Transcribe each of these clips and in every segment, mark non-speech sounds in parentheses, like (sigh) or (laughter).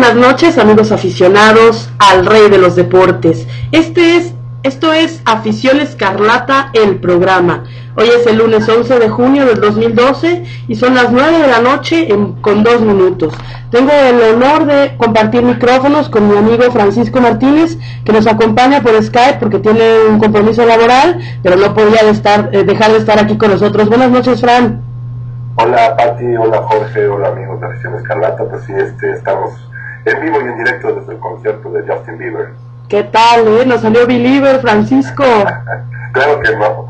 Buenas noches, amigos aficionados al Rey de los Deportes. Este es, esto es Afición Escarlata, el programa. Hoy es el lunes 11 de junio del 2012 y son las 9 de la noche con dos minutos. Tengo el honor de compartir micrófonos con mi amigo Francisco Martínez, que nos acompaña por Skype porque tiene un compromiso laboral, pero no podía estar, eh, dejar de estar aquí con nosotros. Buenas noches, Fran. Hola Pati, hola Jorge, hola amigos de Afición Escarlata, pues sí, este, estamos en vivo y en directo desde el concierto de Justin Bieber. ¿Qué tal, eh? Nos salió Believer, Francisco. (laughs) claro que no.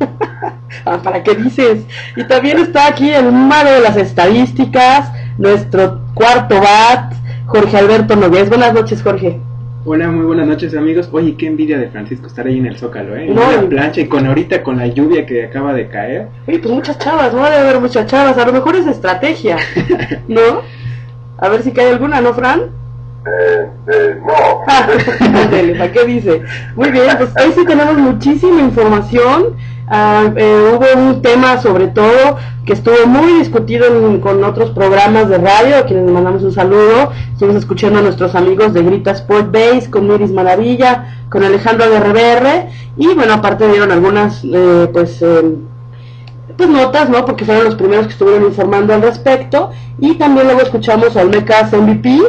(laughs) ah, ¿Para qué dices? Y también está aquí el malo de las estadísticas, nuestro cuarto bat, Jorge Alberto Nogués. Buenas noches, Jorge. Hola, muy buenas noches amigos. Oye, qué envidia de Francisco estar ahí en el Zócalo, ¿eh? En la plancha y con ahorita con la lluvia que acaba de caer. Oye, pues muchas chavas, no debe haber muchas chavas. A lo mejor es estrategia, (laughs) ¿no? A ver si cae alguna, ¿no, Fran? Eh, eh, no. (laughs) ¿Para qué dice? Muy bien, pues hoy sí tenemos muchísima información. Ah, eh, hubo un tema sobre todo que estuvo muy discutido con otros programas de radio, a quienes mandamos un saludo. Estuvimos escuchando a nuestros amigos de Grita Sport Base, con Iris Maravilla, con Alejandro de RBR, y bueno, aparte dieron algunas, eh, pues, eh, pues notas, ¿no? Porque fueron los primeros que estuvieron informando al respecto. Y también luego escuchamos a Olmecas MVP,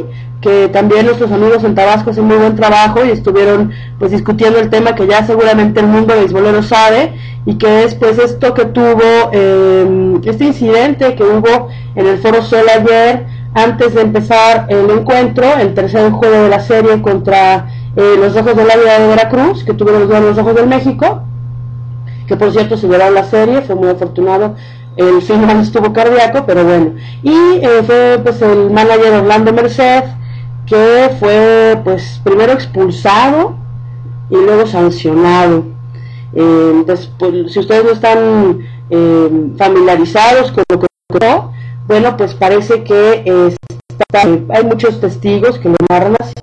que también nuestros amigos en Tabasco hacen muy buen trabajo y estuvieron pues discutiendo el tema que ya seguramente el mundo beisbolero sabe y que es pues esto que tuvo eh, este incidente que hubo en el Foro Sol ayer antes de empezar el encuentro, el tercer juego de la serie contra eh, los Ojos de la Vida de Veracruz, que tuvieron los, los Ojos del México, que por cierto se llevaron la serie, fue muy afortunado el final estuvo cardíaco, pero bueno. Y eh, fue pues el manager Orlando Merced, que fue pues primero expulsado y luego sancionado. Eh, pues, si ustedes no están eh, familiarizados con lo que ocurrió, bueno, pues parece que hay muchos testigos que lo narran así.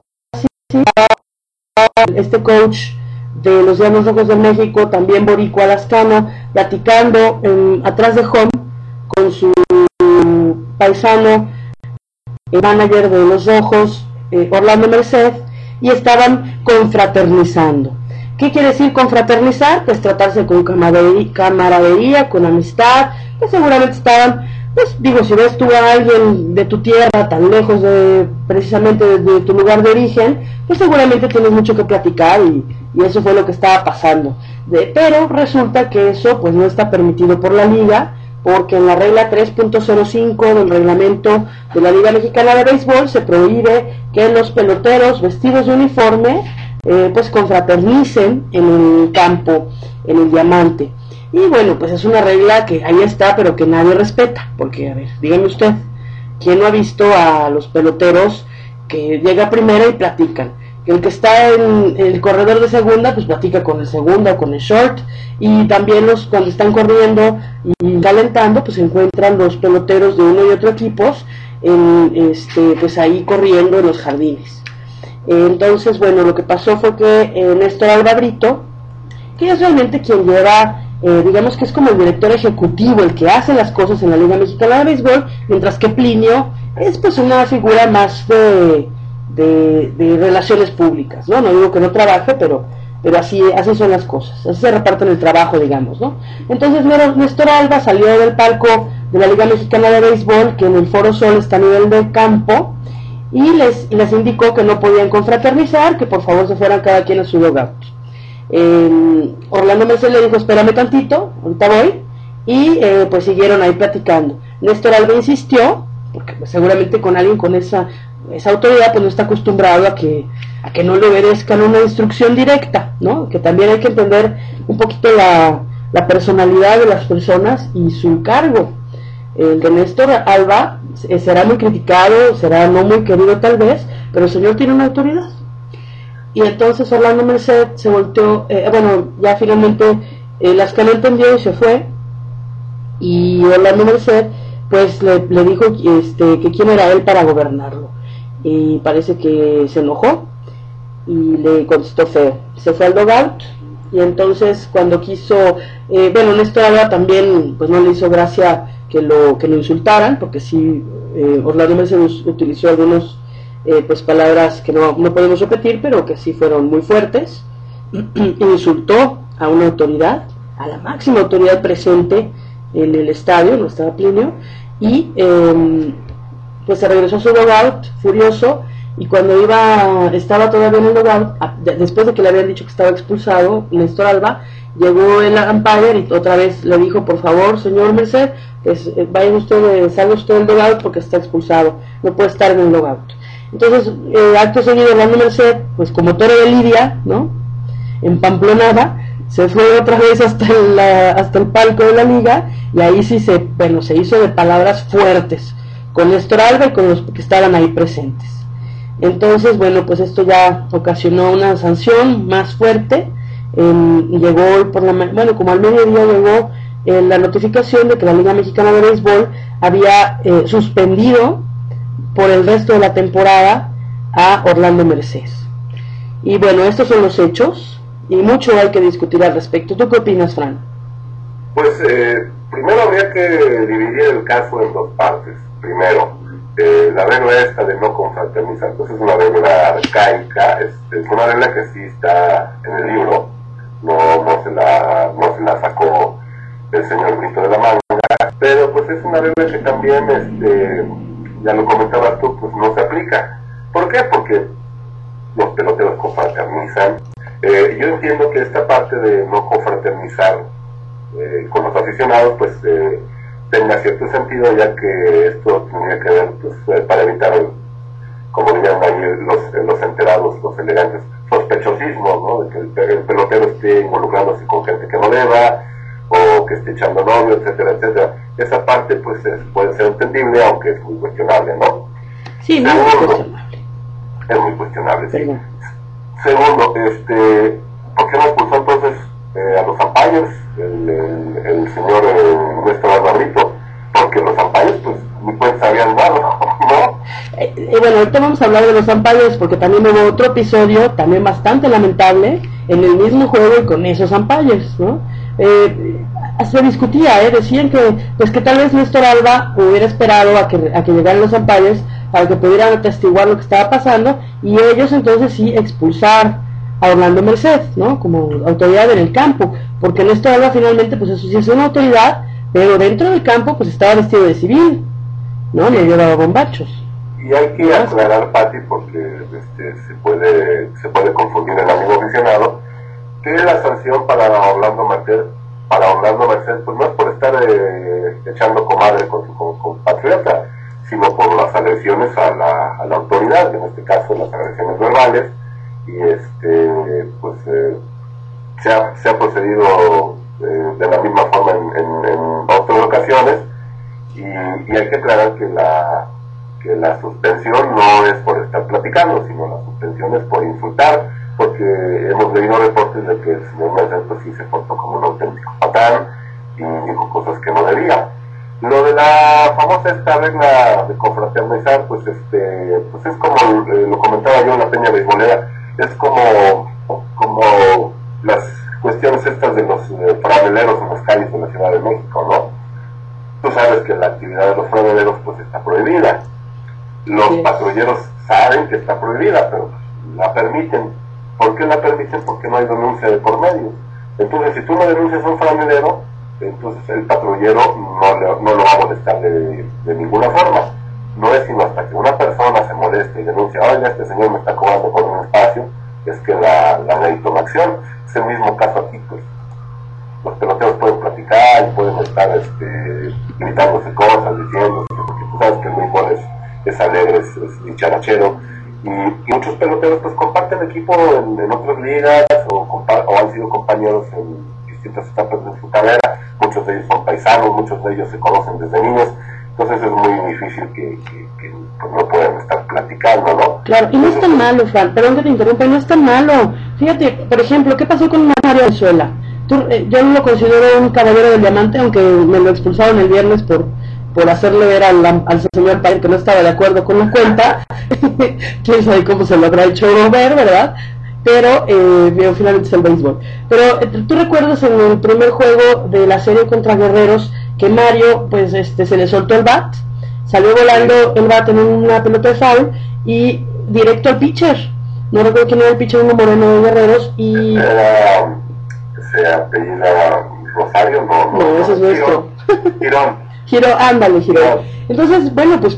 Este coach de los Llanos Rojos de México, también Boricua Lascano, platicando atrás de home con su paisano, el manager de los Ojos, eh, Orlando Merced, y estaban confraternizando. ¿Qué quiere decir confraternizar? Pues tratarse con camaradería, con amistad, pues seguramente estaban, pues digo, si ves tú a alguien de tu tierra tan lejos de precisamente de, tu lugar de origen, pues seguramente tienes mucho que platicar y, eso fue lo que estaba pasando. pero resulta que eso pues no está permitido por la liga, porque en la regla 3.05 del reglamento de la Liga Mexicana de Béisbol se prohíbe que los peloteros vestidos de uniforme eh, pues confraternicen en el campo, en el diamante. Y bueno, pues es una regla que ahí está, pero que nadie respeta, porque a ver, dígame usted, ¿quién no ha visto a los peloteros que llega primero y platican? el que está en el corredor de segunda, pues platica con el segundo o con el short. Y también los cuando están corriendo y calentando, pues encuentran los peloteros de uno y otro equipos, en, este, pues ahí corriendo en los jardines. Entonces, bueno, lo que pasó fue que eh, Néstor Albabrito, que es realmente quien lleva, eh, digamos que es como el director ejecutivo, el que hace las cosas en la Liga Mexicana de Béisbol, mientras que Plinio es pues una figura más de de, relaciones públicas, ¿no? No digo que no trabaje, pero, pero así, así son las cosas, así se reparten el trabajo, digamos, ¿no? Entonces Néstor Alba salió del palco de la Liga Mexicana de Béisbol, que en el Foro Sol está a nivel del campo, y les, les indicó que no podían confraternizar, que por favor se fueran cada quien a su lugar. Orlando Merced le dijo, espérame tantito, ahorita voy, y eh, pues siguieron ahí platicando. Néstor Alba insistió, porque pues, seguramente con alguien con esa esa autoridad pues no está acostumbrado a que, a que no le obedezcan una instrucción directa, ¿no? Que también hay que entender un poquito la, la personalidad de las personas y su cargo. El de Néstor Alba eh, será muy criticado, será no muy querido tal vez, pero el señor tiene una autoridad. Y entonces Orlando Merced se volteó, eh, bueno, ya finalmente eh, las que entendió y se fue, y Orlando Merced pues le, le dijo este, que quién era él para gobernarlo y parece que se enojó y le contestó feo. Se fue al logout y entonces cuando quiso, eh, bueno, Néstor Alba también pues no le hizo gracia que lo, que lo insultaran, porque sí, eh, Orlando Mercedes utilizó algunos eh, pues palabras que no, no podemos repetir, pero que sí fueron muy fuertes. (clears throat) Insultó a una autoridad, a la máxima autoridad presente en el estadio, no estaba Plinio, y em, pues se regresó a su logout furioso y cuando iba estaba todavía en el logout, después de que le habían dicho que estaba expulsado, Néstor Alba, llegó el umpire y otra vez le dijo, por favor, señor Merced, pues, eh, vaya usted, salga usted del logout porque está expulsado, no puede estar en el logout. Entonces, eh, acto seguido, Orlando Merced, pues como toro de Lidia, ¿no? En Pamplonada, se fue otra vez hasta el, hasta el palco de la liga y ahí sí se, bueno, se hizo de palabras fuertes con Néstor Alba y con los que estaban ahí presentes. Entonces, bueno, pues esto ya ocasionó una sanción más fuerte. llegó por la bueno, como al mediodía llegó eh, la notificación de que la Liga Mexicana de Béisbol había eh, suspendido por el resto de la temporada a Orlando Mercedes. Y bueno, estos son los hechos y mucho hay que discutir al respecto. ¿Tú qué opinas, Fran? Pues eh, primero habría que dividir el caso en dos partes. Primero, eh, la regla esta de no confraternizar, pues es una regla arcaica, es, una regla que sí está en el libro, no, no, se, la, no se la sacó el señor Brito de la Manga, pero pues es una regla que también, este, ya lo comentabas tú, pues no se aplica. ¿Por qué? Porque los peloteros confraternizan. Eh, yo entiendo que esta parte de no confraternizar eh, con los aficionados, pues tenga cierto sentido, ya que esto tendría que ver pues, eh, para evitar, como dirían los, los enterados, los elegantes, sospechosismos, ¿no? de que el, pelotero esté involucrándose con gente que no deba, o que esté echando novio, etcétera, etcétera. Esa parte pues puede ser entendible, aunque es muy cuestionable, ¿no? Sí, no es cuestionable. Es muy cuestionable, sí. Segundo, este, ¿por qué no expulsó entonces eh, a los umpires, el, el, señor eh, nuestro Barbarito, porque los umpires pues ni cuenta habían dado, (laughs) ¿no? Eh, bueno, ahorita vamos a hablar de los umpires porque también hubo otro episodio, también bastante lamentable, en el mismo juego y con esos umpires, ¿no? Eh, se discutía, ¿eh? decían que pues que tal vez Néstor Alba hubiera esperado a que, a que llegaran los umpires para que pudieran atestiguar lo que estaba pasando y ellos entonces sí expulsar a Orlando Merced, ¿no? Como autoridad en el campo, porque Néstor Alba finalmente, pues eso sí es una autoridad, pero dentro del campo, pues estaba vestido de civil, ¿no? Le llevaba bombachos. Y hay que aclarar, Pati, porque este, se puede se puede confundir el amigo aficionado, que la sanción para Orlando Merced, para Orlando Merced, pues no es por estar eh, echando comadre con su compatriota, sino por las agresiones a la, a la autoridad, en este caso las agresiones verbales, y este pues eh, se, ha, se, ha, procedido eh, de la misma forma en, en, otras ocasiones y, hay que aclarar que la que la suspensión no es por estar platicando sino la suspensión es por insultar porque hemos leído reportes de que el señor Mercento sí se portó como un auténtico patán y dijo cosas que no debía lo de la famosa esta regla de confraternizar pues este pues es como eh, lo comentaba yo en la peña beisbolera es como, como las cuestiones estas de los eh, en las calles de la Ciudad de México, ¿no? Tú sabes que la actividad de los franeleros pues está prohibida. Los patrulleros saben que está prohibida, pero la permiten. ¿Por qué la permiten? Porque no hay denuncia de por medio. Entonces, si tú no denuncias a un franelero, entonces el patrullero no, lo va a molestar de, ninguna forma no es sino hasta que una persona se moleste y denuncia, oye, este señor me está cobrando por un espacio, es que la, ley toma acción. Es el mismo caso aquí, pues. Los peloteros pueden platicar y pueden estar este, gritándose cosas, diciendo, porque tú sabes que el béisbol es, es alegre, es, es dicharachero. Y, y, muchos peloteros pues comparten equipo en, en otras ligas o, o, han sido compañeros en distintas etapas de su carrera. Muchos de ellos son paisanos, muchos de ellos se conocen desde niños entonces es muy difícil que, pues, no puedan estar platicando, ¿no? Claro, y no es tan malo, Fran, perdón que te interrumpa, no es tan malo. Fíjate, por ejemplo, ¿qué pasó con Mario Venezuela? Eh, yo no lo considero un caballero del diamante, aunque me lo expulsaron el viernes por por hacerle ver al, al señor padre que no estaba de acuerdo con la cuenta, (laughs) quién sabe cómo se lo habrá hecho ver, ¿verdad? Pero eh, finalmente es el béisbol. Pero eh, tú recuerdas en el primer juego de la serie contra Guerreros, que Mario pues este se le soltó el bat, salió volando el bat en una pelota de foul y directo al pitcher. No recuerdo quién era el pitcher, uno moreno de Guerreros y... Era, se apellida Rosario, no, no, ese es nuestro. Girón. Giro, ándale, Girón. Entonces, bueno, pues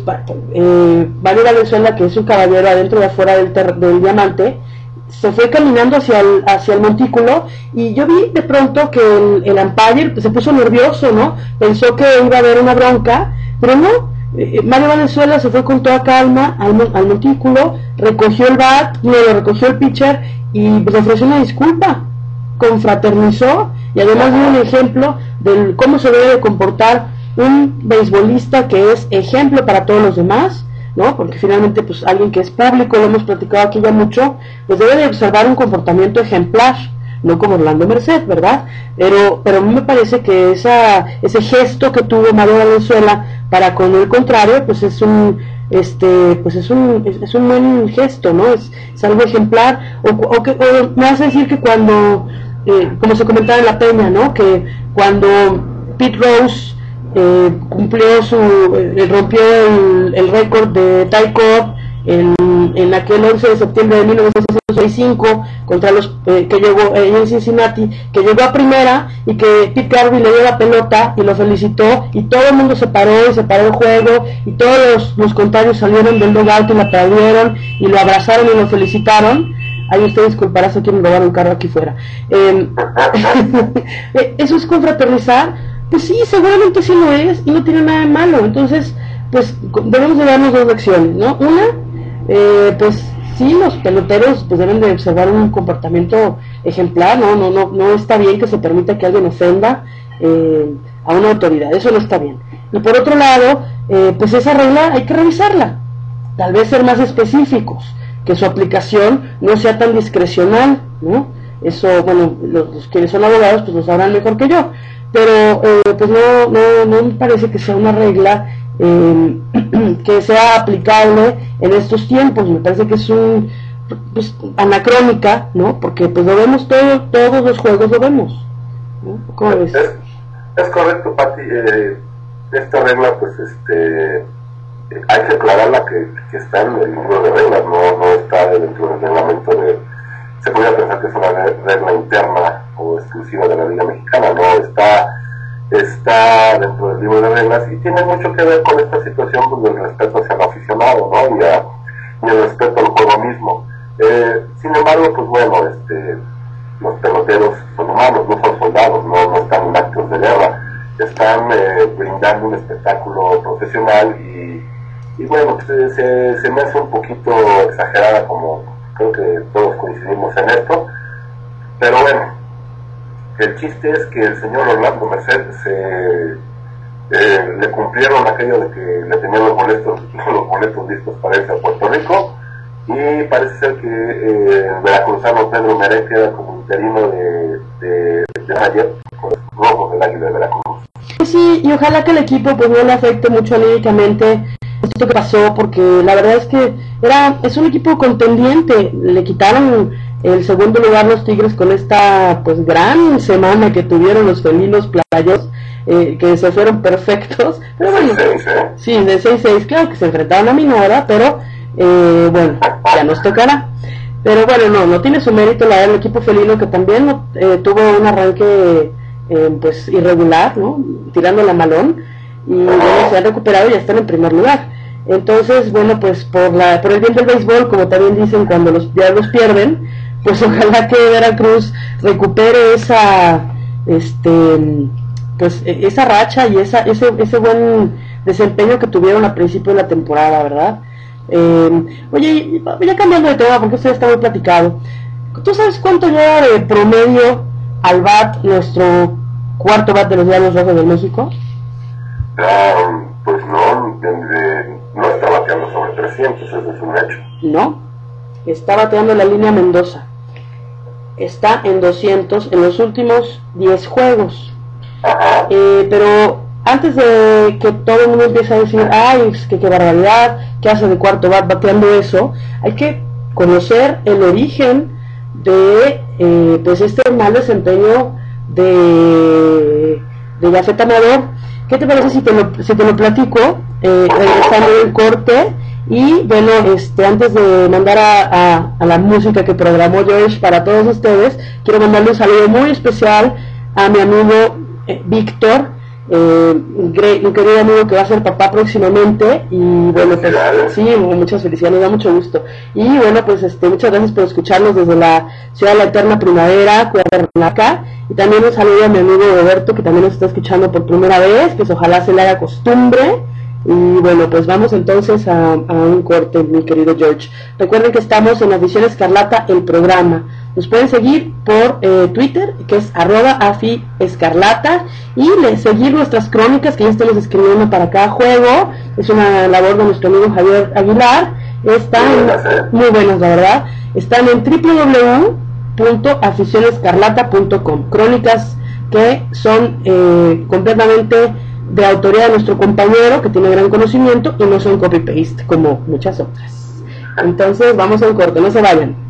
eh, Mario Valenzuela, que es un caballero adentro y afuera del, del diamante, se fue caminando hacia el, hacia el montículo y yo vi de pronto que el, el umpire se puso nervioso, ¿no? Pensó que iba a haber una bronca, pero no. Eh, Mario Valenzuela se fue con toda calma al, al montículo, recogió el bat, lo recogió el pitcher y pues ofreció una disculpa, confraternizó y además dio un ejemplo de cómo se debe de comportar un beisbolista que es ejemplo para todos los demás ¿no? Porque finalmente, pues alguien que es público, lo hemos platicado aquí ya mucho, pues debe de observar un comportamiento ejemplar, no como Orlando Merced, ¿verdad? Pero, pero a mí me parece que esa, ese gesto que tuvo Mario Valenzuela para con el contrario, pues es un, este, pues es un, es, un buen gesto, ¿no? Es, algo ejemplar, o, o, que, o me hace decir que cuando, eh, como se comentaba en la peña, ¿no? Que cuando Pete Rose eh, cumplió su, eh, rompió el, récord de Cobb en, en, aquel 11 de septiembre de 1965 contra los eh, que llegó en Cincinnati, que llegó a primera y que Pete Garvey le dio la pelota y lo felicitó y todo el mundo se paró y se paró el juego y todos los, los contrarios salieron del logout y lo aplaudieron y lo abrazaron y lo felicitaron. Ahí usted disculpará si quieren robar un carro aquí fuera. Em, (laughs) eso es confraternizar pues sí, seguramente sí lo es y no tiene nada de malo. Entonces, pues debemos de darnos dos lecciones, ¿no? Una, eh, pues sí, los peloteros pues deben de observar un comportamiento ejemplar, ¿no? No, no, no está bien que se permita que alguien ofenda eh, a una autoridad, eso no está bien. Y por otro lado, eh, pues esa regla hay que revisarla, tal vez ser más específicos, que su aplicación no sea tan discrecional, ¿no? Eso, bueno, los, los que son abogados pues lo sabrán mejor que yo pero eh, pues no, no, no me parece que sea una regla eh, (clears throat) que sea aplicable en estos tiempos, me parece que es un pues, anacrónica, ¿no? Porque pues lo vemos todo, todos los juegos lo vemos. Es, correcto, Pati. Eh, esta regla, pues, este, hay que aclararla que, que, está en el libro de reglas, no, no está dentro del reglamento de se podría pensar que es una regla interna o exclusiva de la Liga Mexicana, no está, está dentro del libro de reglas y tiene mucho que ver con esta situación pues, del respeto hacia el aficionado ¿no? y, el respeto al juego mismo. Eh, sin embargo, pues bueno, este, los peloteros son humanos, no son soldados, no, no están en actos de guerra, están eh, brindando un espectáculo profesional y, y bueno, pues, se, se me hace un poquito exagerada como creo que todos coincidimos en esto, pero bueno, el chiste es que el señor Orlando Merced se, eh, le cumplieron aquello de que le tenían los boletos, (laughs) los boletos listos para irse a Puerto Rico y parece ser que eh, el veracruzano Pedro Meré queda como interino de, de, de ayer con los rojos del Águila de Veracruz. Pues sí, y ojalá que el equipo pues no le afecte mucho anímicamente esto que pasó, porque la verdad es que era es un equipo contendiente. Le quitaron el segundo lugar los Tigres con esta pues gran semana que tuvieron los felinos playos, eh, que se fueron perfectos. Pero bueno, sí, de 6-6, claro que se enfrentaron a Minora, pero eh, bueno, ya nos tocará. Pero bueno, no, no tiene su mérito la equipo felino que también eh, tuvo un arranque pues irregular, ¿no? Tirando la malón y bueno, se han recuperado y ya están en primer lugar. Entonces, bueno, pues por, la, por el bien del béisbol, como también dicen cuando los diablos pierden, pues (laughs) ojalá que Veracruz recupere esa, este, pues e, esa racha y esa, ese, ese buen desempeño que tuvieron al principio de la temporada, ¿verdad? Eh, oye, ya cambiando de tema, porque usted está muy platicado. ¿Tú sabes cuánto lleva de promedio al BAT nuestro cuarto BAT de los Diablos Rojos de México? Pues no, no está bateando sobre 300, eso es un hecho. No, está bateando la línea Mendoza. Está en 200 en los últimos 10 juegos. Eh, pero antes de que todo el mundo empiece a decir, ay, que qué barbaridad, que hace de cuarto bat bateando eso, hay que conocer el origen de eh, pues este mal desempeño de, de Jafet Amador ¿Qué te parece si te lo, si te lo platico, eh, regresando del corte Y bueno, este, antes de mandar a, la música que programó George para todos ustedes, quiero mandarle un saludo muy especial a mi amigo eh, Víctor, eh, un querido amigo que va a ser papá próximamente y bueno pues sí muchas felicidades da mucho gusto y bueno pues este muchas gracias por escucharnos desde la ciudad de la eterna primavera acá y también un saludo a mi amigo Roberto que también nos está escuchando por primera vez pues ojalá se le haga costumbre y bueno, pues vamos entonces a, un corte, mi querido George. Recuerden que estamos en la edición Escarlata, el programa. Nos pueden seguir por eh, Twitter, que es arroba afi escarlata, y seguir nuestras crónicas que ya estamos escribiendo para cada juego. Es una labor de nuestro amigo Javier Aguilar. Están muy buenas, la verdad. Están en www.aficionescarlata.com. Crónicas que son eh, completamente de autoría de nuestro compañero que tiene gran conocimiento y no son copy-paste como muchas otras. Entonces vamos a un corte, no se vayan.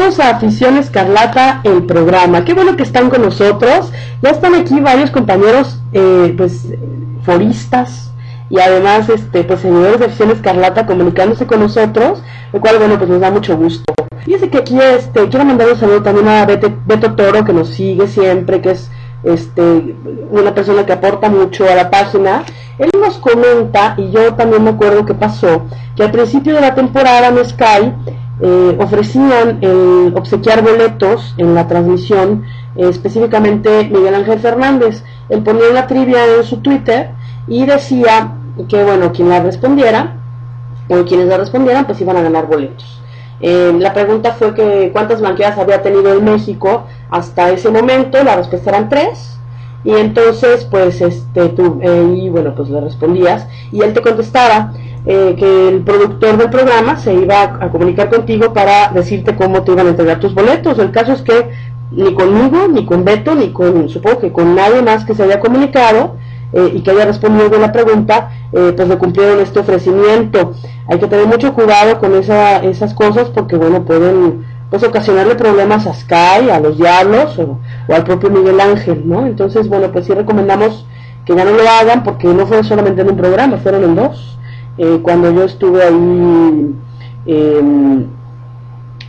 A Afición Escarlata, el programa. Qué bueno que están con nosotros. Ya están aquí varios compañeros, eh, pues, foristas y además, este, pues, seguidores de Afición Escarlata comunicándose con nosotros, lo cual, bueno, pues nos da mucho gusto. Fíjense que aquí, este, quiero mandar un saludo también a Beto Toro, que nos sigue siempre, que es este, una persona que aporta mucho a la página, él nos comenta, y yo también me acuerdo que pasó, que al principio de la temporada en Sky eh, ofrecían el obsequiar boletos en la transmisión, eh, específicamente Miguel Ángel Fernández. Él ponía una trivia en su Twitter y decía que, bueno, quien la respondiera, o quienes la respondieran, pues iban a ganar boletos. Eh, la pregunta fue que cuántas blanqueadas había tenido en México hasta ese momento, la respuesta eran tres, y entonces pues este tú eh, y bueno pues le respondías y él te contestaba eh, que el productor del programa se iba a, comunicar contigo para decirte cómo te iban a entregar tus boletos. El caso es que ni conmigo, ni con Beto, ni con, supongo que con nadie más que se haya comunicado eh, y que haya respondido la pregunta, pues le cumplieron este ofrecimiento. Hay que tener mucho cuidado con esa, esas cosas porque, bueno, pueden pues ocasionarle problemas a Sky, a los diablos o, al propio Miguel Ángel, ¿no? Entonces, bueno, pues sí recomendamos que ya no lo hagan porque no fue solamente en un programa, fueron en dos. Eh, cuando yo estuve ahí, em,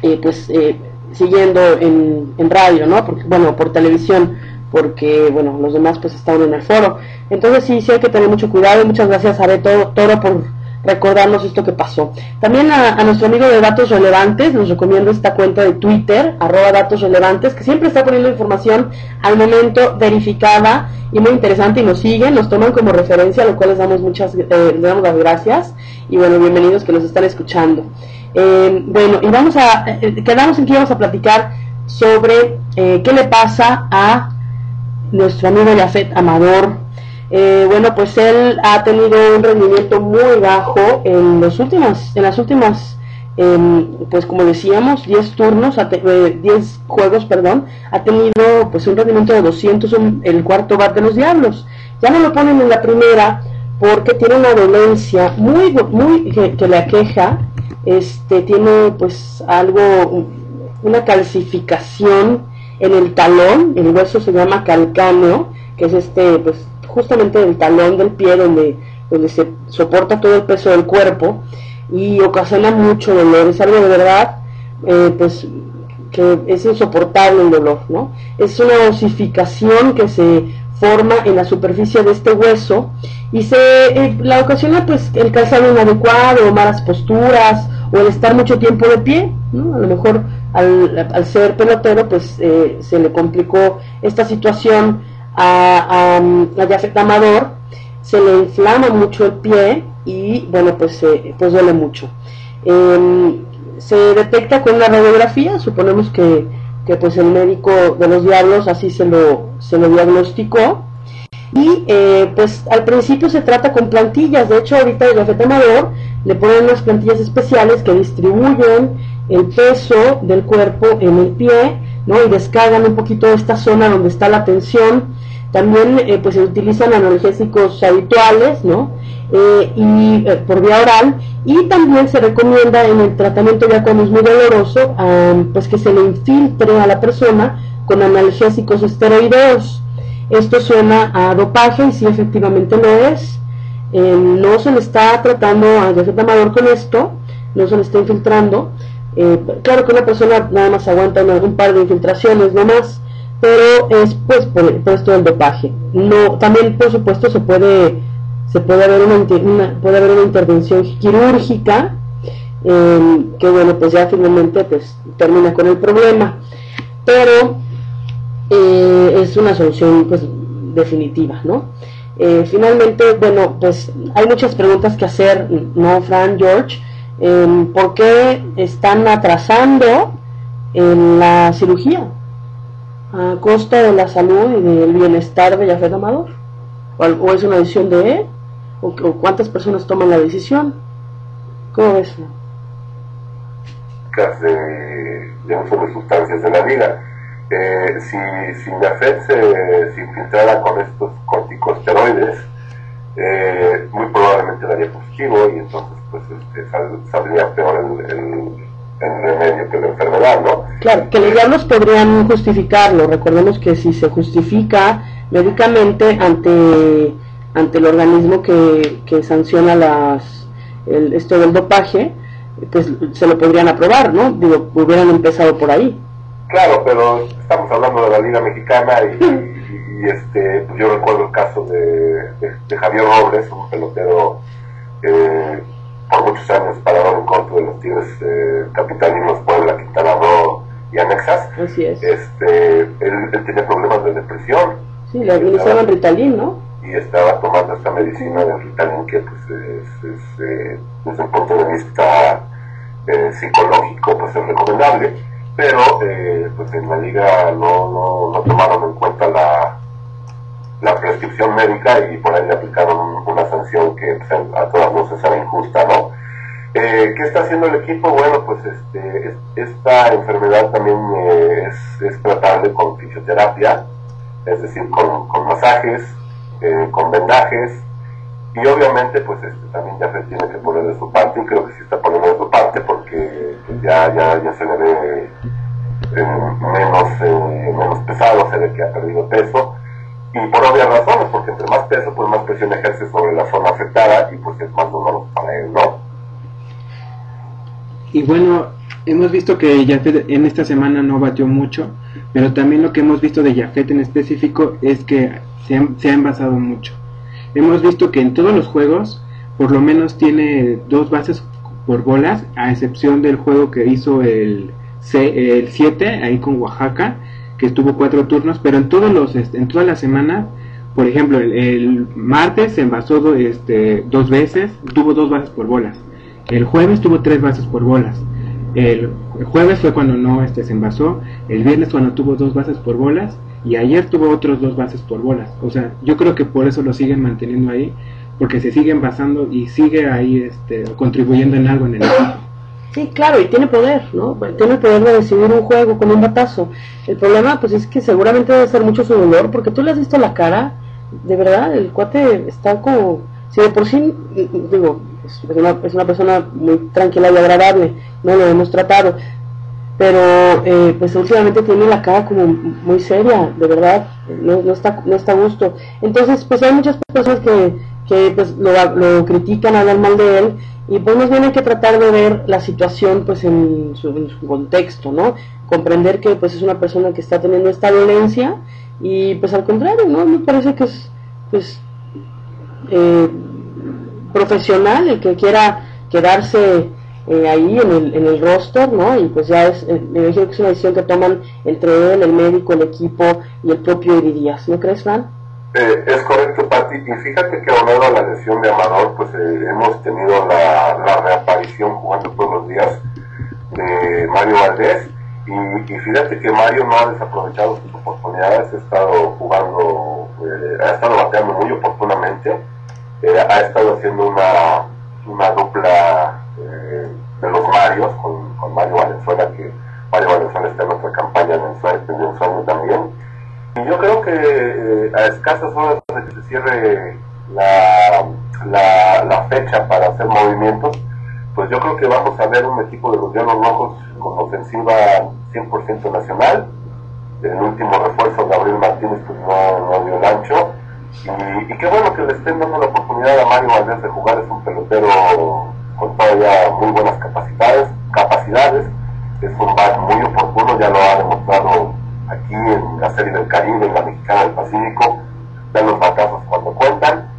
eh, pues eh, siguiendo en, en, radio, ¿no? Porque, bueno, por televisión, porque, bueno, los demás pues estaban en el foro. Entonces sí, sí hay que tener mucho cuidado. Muchas gracias a Beto Toro por recordarnos esto que pasó. También a, nuestro amigo de Datos Relevantes, nos recomiendo esta cuenta de Twitter, arroba Datos Relevantes, que siempre está poniendo información al momento verificada y muy interesante y nos siguen, nos toman como referencia, a lo cual les damos muchas, eh, les damos las gracias y bueno, bienvenidos que nos están escuchando. Eh, bueno, y vamos a, eh, quedamos en que íbamos a platicar sobre qué le pasa a nuestro amigo Yafet Amador, eh, bueno, pues él ha tenido un rendimiento muy bajo en, los últimos, en las últimas, em, pues como decíamos, 10 turnos, 10 eh, juegos, perdón, ha tenido pues un rendimiento de 200 en el cuarto bar de los Diablos. Ya no lo ponen en la primera porque tiene una dolencia muy, muy que, que le aqueja, este, tiene pues algo, una calcificación en el talón, el hueso se llama calcáneo, que es este, pues justamente el talón del pie donde, donde se soporta todo el peso del cuerpo y ocasiona mucho dolor. Es algo de verdad, eh, pues que es insoportable el dolor, ¿no? Es una osificación que se forma en la superficie de este hueso y se eh, la ocasiona pues el calzado inadecuado malas posturas o el estar mucho tiempo de pie, ¿no? A lo mejor al, al ser pelotero pues eh, se le complicó esta situación a, a, Amador, se le inflama mucho el pie y bueno, pues, pues duele mucho. Em, se detecta con una radiografía, suponemos que, que, pues el médico de los diablos así se lo, se lo diagnosticó. Y eh, pues al principio se trata con plantillas, de hecho ahorita el Jafet Amador le ponen unas plantillas especiales que distribuyen el peso del cuerpo en el pie, ¿no? Y descargan un poquito esta zona donde está la tensión también eh, pues se utilizan analgésicos habituales, ¿no? Eh, y eh, por vía oral. Y también se recomienda en el tratamiento ya cuando es muy doloroso pues que se le infiltre a la persona con analgésicos esteroideos. Esto suena a dopaje y sí efectivamente lo es. No se le está tratando a José Amador con esto no se le está infiltrando. Claro que una persona nada más aguanta un par de infiltraciones no más pero es pues por, esto del dopaje. No, también por supuesto se puede se puede haber una, puede haber una intervención quirúrgica em, que bueno pues ya finalmente pues termina con el problema, pero eh, es una solución pues definitiva, ¿no? Eh, finalmente, bueno, pues hay muchas preguntas que hacer, ¿no, Fran, George? Em, ¿Por qué están atrasando en la cirugía? A costa de la salud y del bienestar de Yafet Amador? ¿O, es una decisión de él? ¿O, cuántas personas toman la decisión? ¿Cómo ves? De, de uso de sustancias de la vida. Eh, si, si Yafet se, se, infiltrara con estos corticosteroides, eh, muy probablemente daría positivo y entonces pues este, saldría peor el, remedio que la enfermedad, ¿no? Claro, que los diablos podrían justificarlo. Recordemos que si se justifica médicamente ante, ante el organismo que, que sanciona las, el, esto del dopaje, pues se lo podrían aprobar, ¿no? Digo, hubieran empezado por ahí. Claro, pero estamos hablando de la Liga Mexicana y, este, pues yo recuerdo el caso de, Javier Robles, un pelotero eh, por muchos años parador en corto de los Tigres eh, Capitalinos, Puebla, Quintana Roo y Anexas. Así es. Este, él, él tenía problemas de depresión. Sí, le administraban Ritalin, ¿no? Y estaba tomando esta medicina de Ritalin que pues, es, eh, desde un punto de vista eh, psicológico pues es recomendable pero eh, pues en la liga no, no, tomaron en cuenta la, la prescripción médica y por ahí le aplicaron una sanción que a todas luces era injusta, ¿no? Eh, ¿Qué está haciendo el equipo? Bueno, pues este, esta enfermedad también eh, es, es, tratable con fisioterapia, es decir, con, con masajes, eh, con vendajes, y obviamente pues este, también ya se tiene que poner de su parte, y creo que sí está poniendo de su parte porque pues, ya, ya, ya se le ve menos, menos pesado, se ve que ha perdido peso y por obvias razones, porque entre más peso, pues más presión ejerce sobre la zona afectada y pues es más doloroso para él, ¿no? Y bueno, hemos visto que Jafet en esta semana no batió mucho, pero también lo que hemos visto de Jafet en específico es que se, se ha envasado mucho. Hemos visto que en todos los juegos, por lo menos tiene dos bases por bolas, a excepción del juego que hizo el, el 7 ahí con Oaxaca, que estuvo cuatro turnos, pero en todos los este, en toda la semana, por ejemplo, el, martes se envasó este, dos veces, tuvo dos bases por bolas. El jueves tuvo tres bases por bolas. El, jueves fue cuando no este, se envasó, el viernes cuando tuvo dos bases por bolas y ayer tuvo otros dos bases por bolas. O sea, yo creo que por eso lo siguen manteniendo ahí, porque se sigue envasando y sigue ahí este, contribuyendo en algo en el equipo. Sí, claro, y tiene poder, ¿no? Tiene el poder de decidir un juego con un batazo. El problema, pues, es que seguramente debe ser mucho su dolor, porque tú le has visto la cara, de verdad, el cuate está como, si de por sí, digo, es una, es una persona muy tranquila y agradable, no lo hemos tratado, pero eh, pues últimamente tiene la cara como muy seria, de verdad, no, no, está, no está a gusto. Entonces, pues hay muchas personas que, que pues, lo, lo critican, hablan mal de él, y pues más bien que tratar de ver la situación pues en su, contexto, ¿no? Comprender que pues es una persona que está teniendo esta violencia y pues al contrario, ¿no? Me parece que es pues eh, profesional el que quiera quedarse eh, ahí en el, en el roster, ¿no? Y pues ya es, eh, me imagino que es una decisión que toman entre él, el médico, el equipo y el propio Iridias, ¿no crees, Fran? Eh, es correcto, Pati. Y fíjate que aunado a la lesión de Amador, pues eh, hemos tenido la, reaparición jugando todos los días de Mario Valdés. Y, fíjate que Mario no ha desaprovechado sus oportunidades, ha estado jugando, eh, ha estado bateando muy oportunamente, ha estado haciendo una, una dupla de los Marios con, Mario Valenzuela, que Mario Valenzuela está en otra campaña en el sueño también y yo creo que eh, a escasas horas de que se cierre la, la, fecha para hacer movimientos, pues yo creo que vamos a ver un equipo de los Llanos Rojos con ofensiva 100% nacional. El último refuerzo, Gabriel Martínez, pues no, no dio el ancho. Y, qué bueno que le estén dando la oportunidad a Mario Valdés de jugar, es un pelotero con todavía muy buenas capacidades, capacidades, es un back muy oportuno, ya lo ha demostrado aquí en la serie del Caribe, en la Mexicana del Pacífico, dan los batazos cuando cuentan.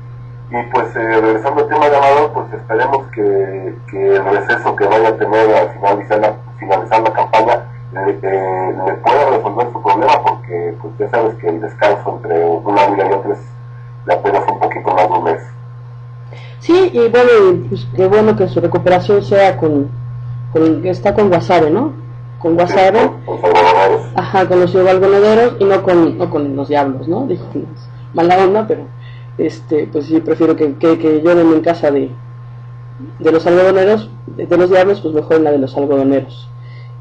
Y pues eh, regresando al tema de Amador, pues esperemos que, que, el receso que vaya a tener al finalizar la, finalizar la campaña le, eh, pueda resolver su problema, porque pues ya sabes que el descanso entre una liga y otra es de apenas un poquito más de un mes. Sí, y bueno, pues qué bueno que su recuperación sea con, con está con Guasave, ¿no? Con Guasave, ajá, con los algodoneros y no con, no con los diablos, ¿no? Dijo, mala onda, pero este, pues sí, prefiero que, que, que lloren en casa de, de los algodoneros, de, los diablos, pues mejor en la de los algodoneros.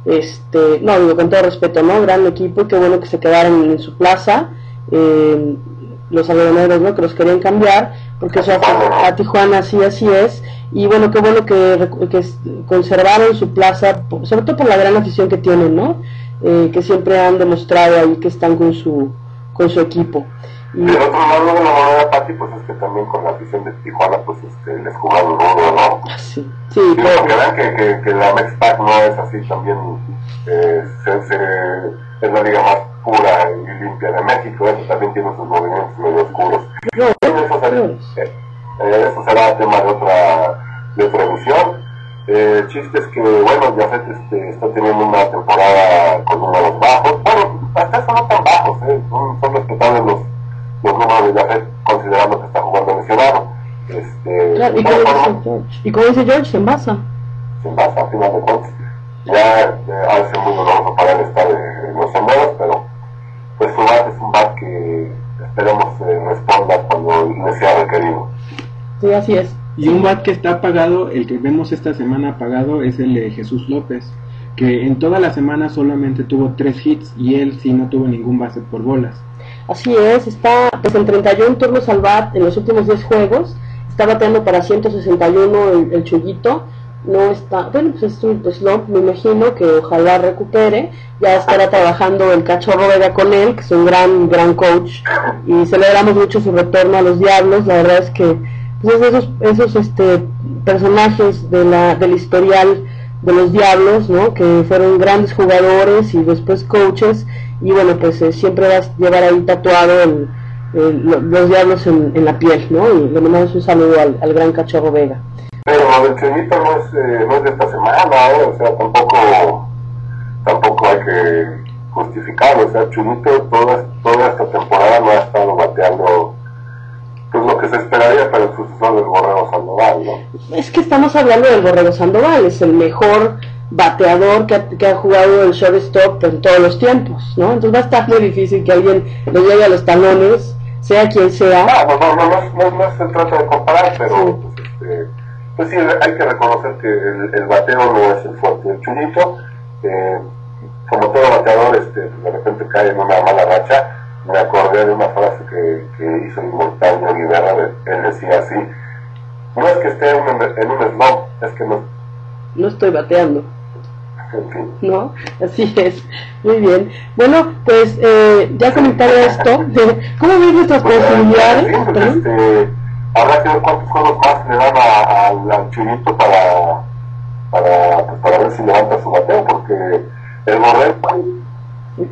Este, no, digo, con todo respeto, ¿no? Gran equipo qué bueno que se quedaron en su plaza. los algodoneros, ¿no? Que los querían cambiar, porque eso a, Tijuana sí así es. Y bueno, qué bueno que, que conservaron su plaza, sobre todo por la gran afición que tienen, ¿no? Eh, que siempre han demostrado ahí que están con su, con su equipo. Y el otro lado de la moneda, Pati, pues es que también con la afición de Tijuana, pues este, les jugaron duro, ¿no? Ah, sí, sí. sí porque vean que, que, que la Mexpac no es así también, eh, se, se, es la liga más pura y limpia de México, eso también tiene sus movimientos medio oscuros. No, eso, será, eh, eso será tema de otra, de otra emisión. Eh, chistes que, bueno, ya este, está teniendo una temporada con números bajos. Bueno, hasta eso no tan bajos, ¿eh? son, son respetables los los números de Jafet considerando que está jugando lesionado. Este, claro, ¿y, como dice George? ¿Y como dice George? Se envasa. Y un bat que está apagado, el que vemos esta semana apagado, es el de Jesús López, que en toda la semana solamente tuvo tres hits y él sí no tuvo ningún base por bolas. Así es, está pues en 31 turnos al bat en los últimos 10 juegos, está bateando para 161 el, el no está, bueno, pues es un slump, me imagino que ojalá recupere, ya estará trabajando el cachorro Vega con él, que es un gran, gran coach, y celebramos mucho su retorno a los Diablos, la verdad es que pues esos, esos este, personajes de la, del historial de los Diablos, ¿no? que fueron grandes jugadores y después coaches, y bueno, pues eh, siempre vas a llevar ahí tatuado el, los diablos en, la piel, ¿no? Y le mandamos un saludo al, al gran cachorro Vega. Pero el Chunito no es, eh, no es de esta semana, ¿eh? O sea, tampoco, tampoco hay que justificarlo. O sea, Chunito toda, toda esta temporada no ha estado bateando pues lo que se esperaría para el sucesor del Borrego Sandoval, ¿no? Es que estamos hablando del Borrego Sandoval, es el mejor bateador que ha, que ha jugado el shortstop en todos los tiempos, ¿no? Entonces va a estar muy difícil que alguien le llegue a los talones, sea quien sea. No, no, no, no, no, no se trata de comparar, pero sí. Pues, este, pues sí, hay que reconocer que el, el, bateo no es el fuerte. El chulito, eh, como todo bateador, este, de repente cae en una mala racha. Me acordé de una frase que, que hizo el inmortal Berra, él decía así, no es que esté en un, en un slump, es que no... No estoy bateando. ¿no? Así es. Muy bien. Bueno, pues eh, ya comentado esto, ¿cómo ven nuestras pues, posibilidades? Este, habrá que ver cuántos juegos más le dan al Chivito para, para, pues, para ver si levanta su bateo, porque el Borrell...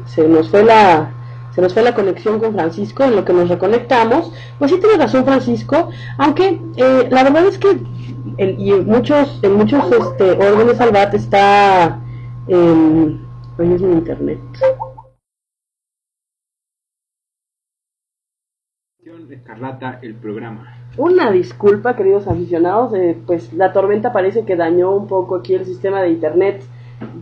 Se nos fue la se nos fue la conexión con Francisco, en lo que nos reconectamos. Pues sí tiene razón Francisco, aunque eh, la verdad es que en, y muchos, en muchos este, órdenes al BAT está en, hoy es mi internet. Escarlata, el programa. Una disculpa, queridos aficionados, eh, pues la tormenta parece que dañó un poco aquí el sistema de internet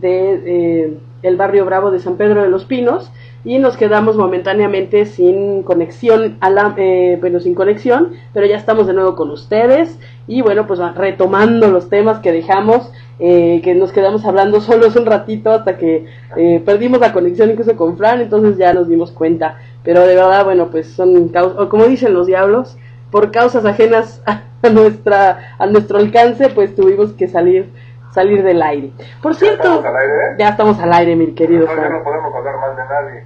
de eh, el barrio Bravo de San Pedro de los Pinos y nos quedamos momentáneamente sin conexión, a la, eh, bueno, sin conexión, pero ya estamos de nuevo con ustedes. Y bueno, pues retomando los temas que dejamos, eh, que nos quedamos hablando (laughs) solos un ratito hasta que eh, perdimos la conexión incluso con Fran, entonces ya nos dimos cuenta, pero de verdad, bueno, pues son, o como dicen los diablos, por causas ajenas (laughs) a nuestra a nuestro alcance, pues tuvimos que salir salir del aire. Por cierto, ¿Ya estamos al aire? ¿eh? Ya estamos al aire, mi querido no, Fran. no podemos hablar mal de nadie.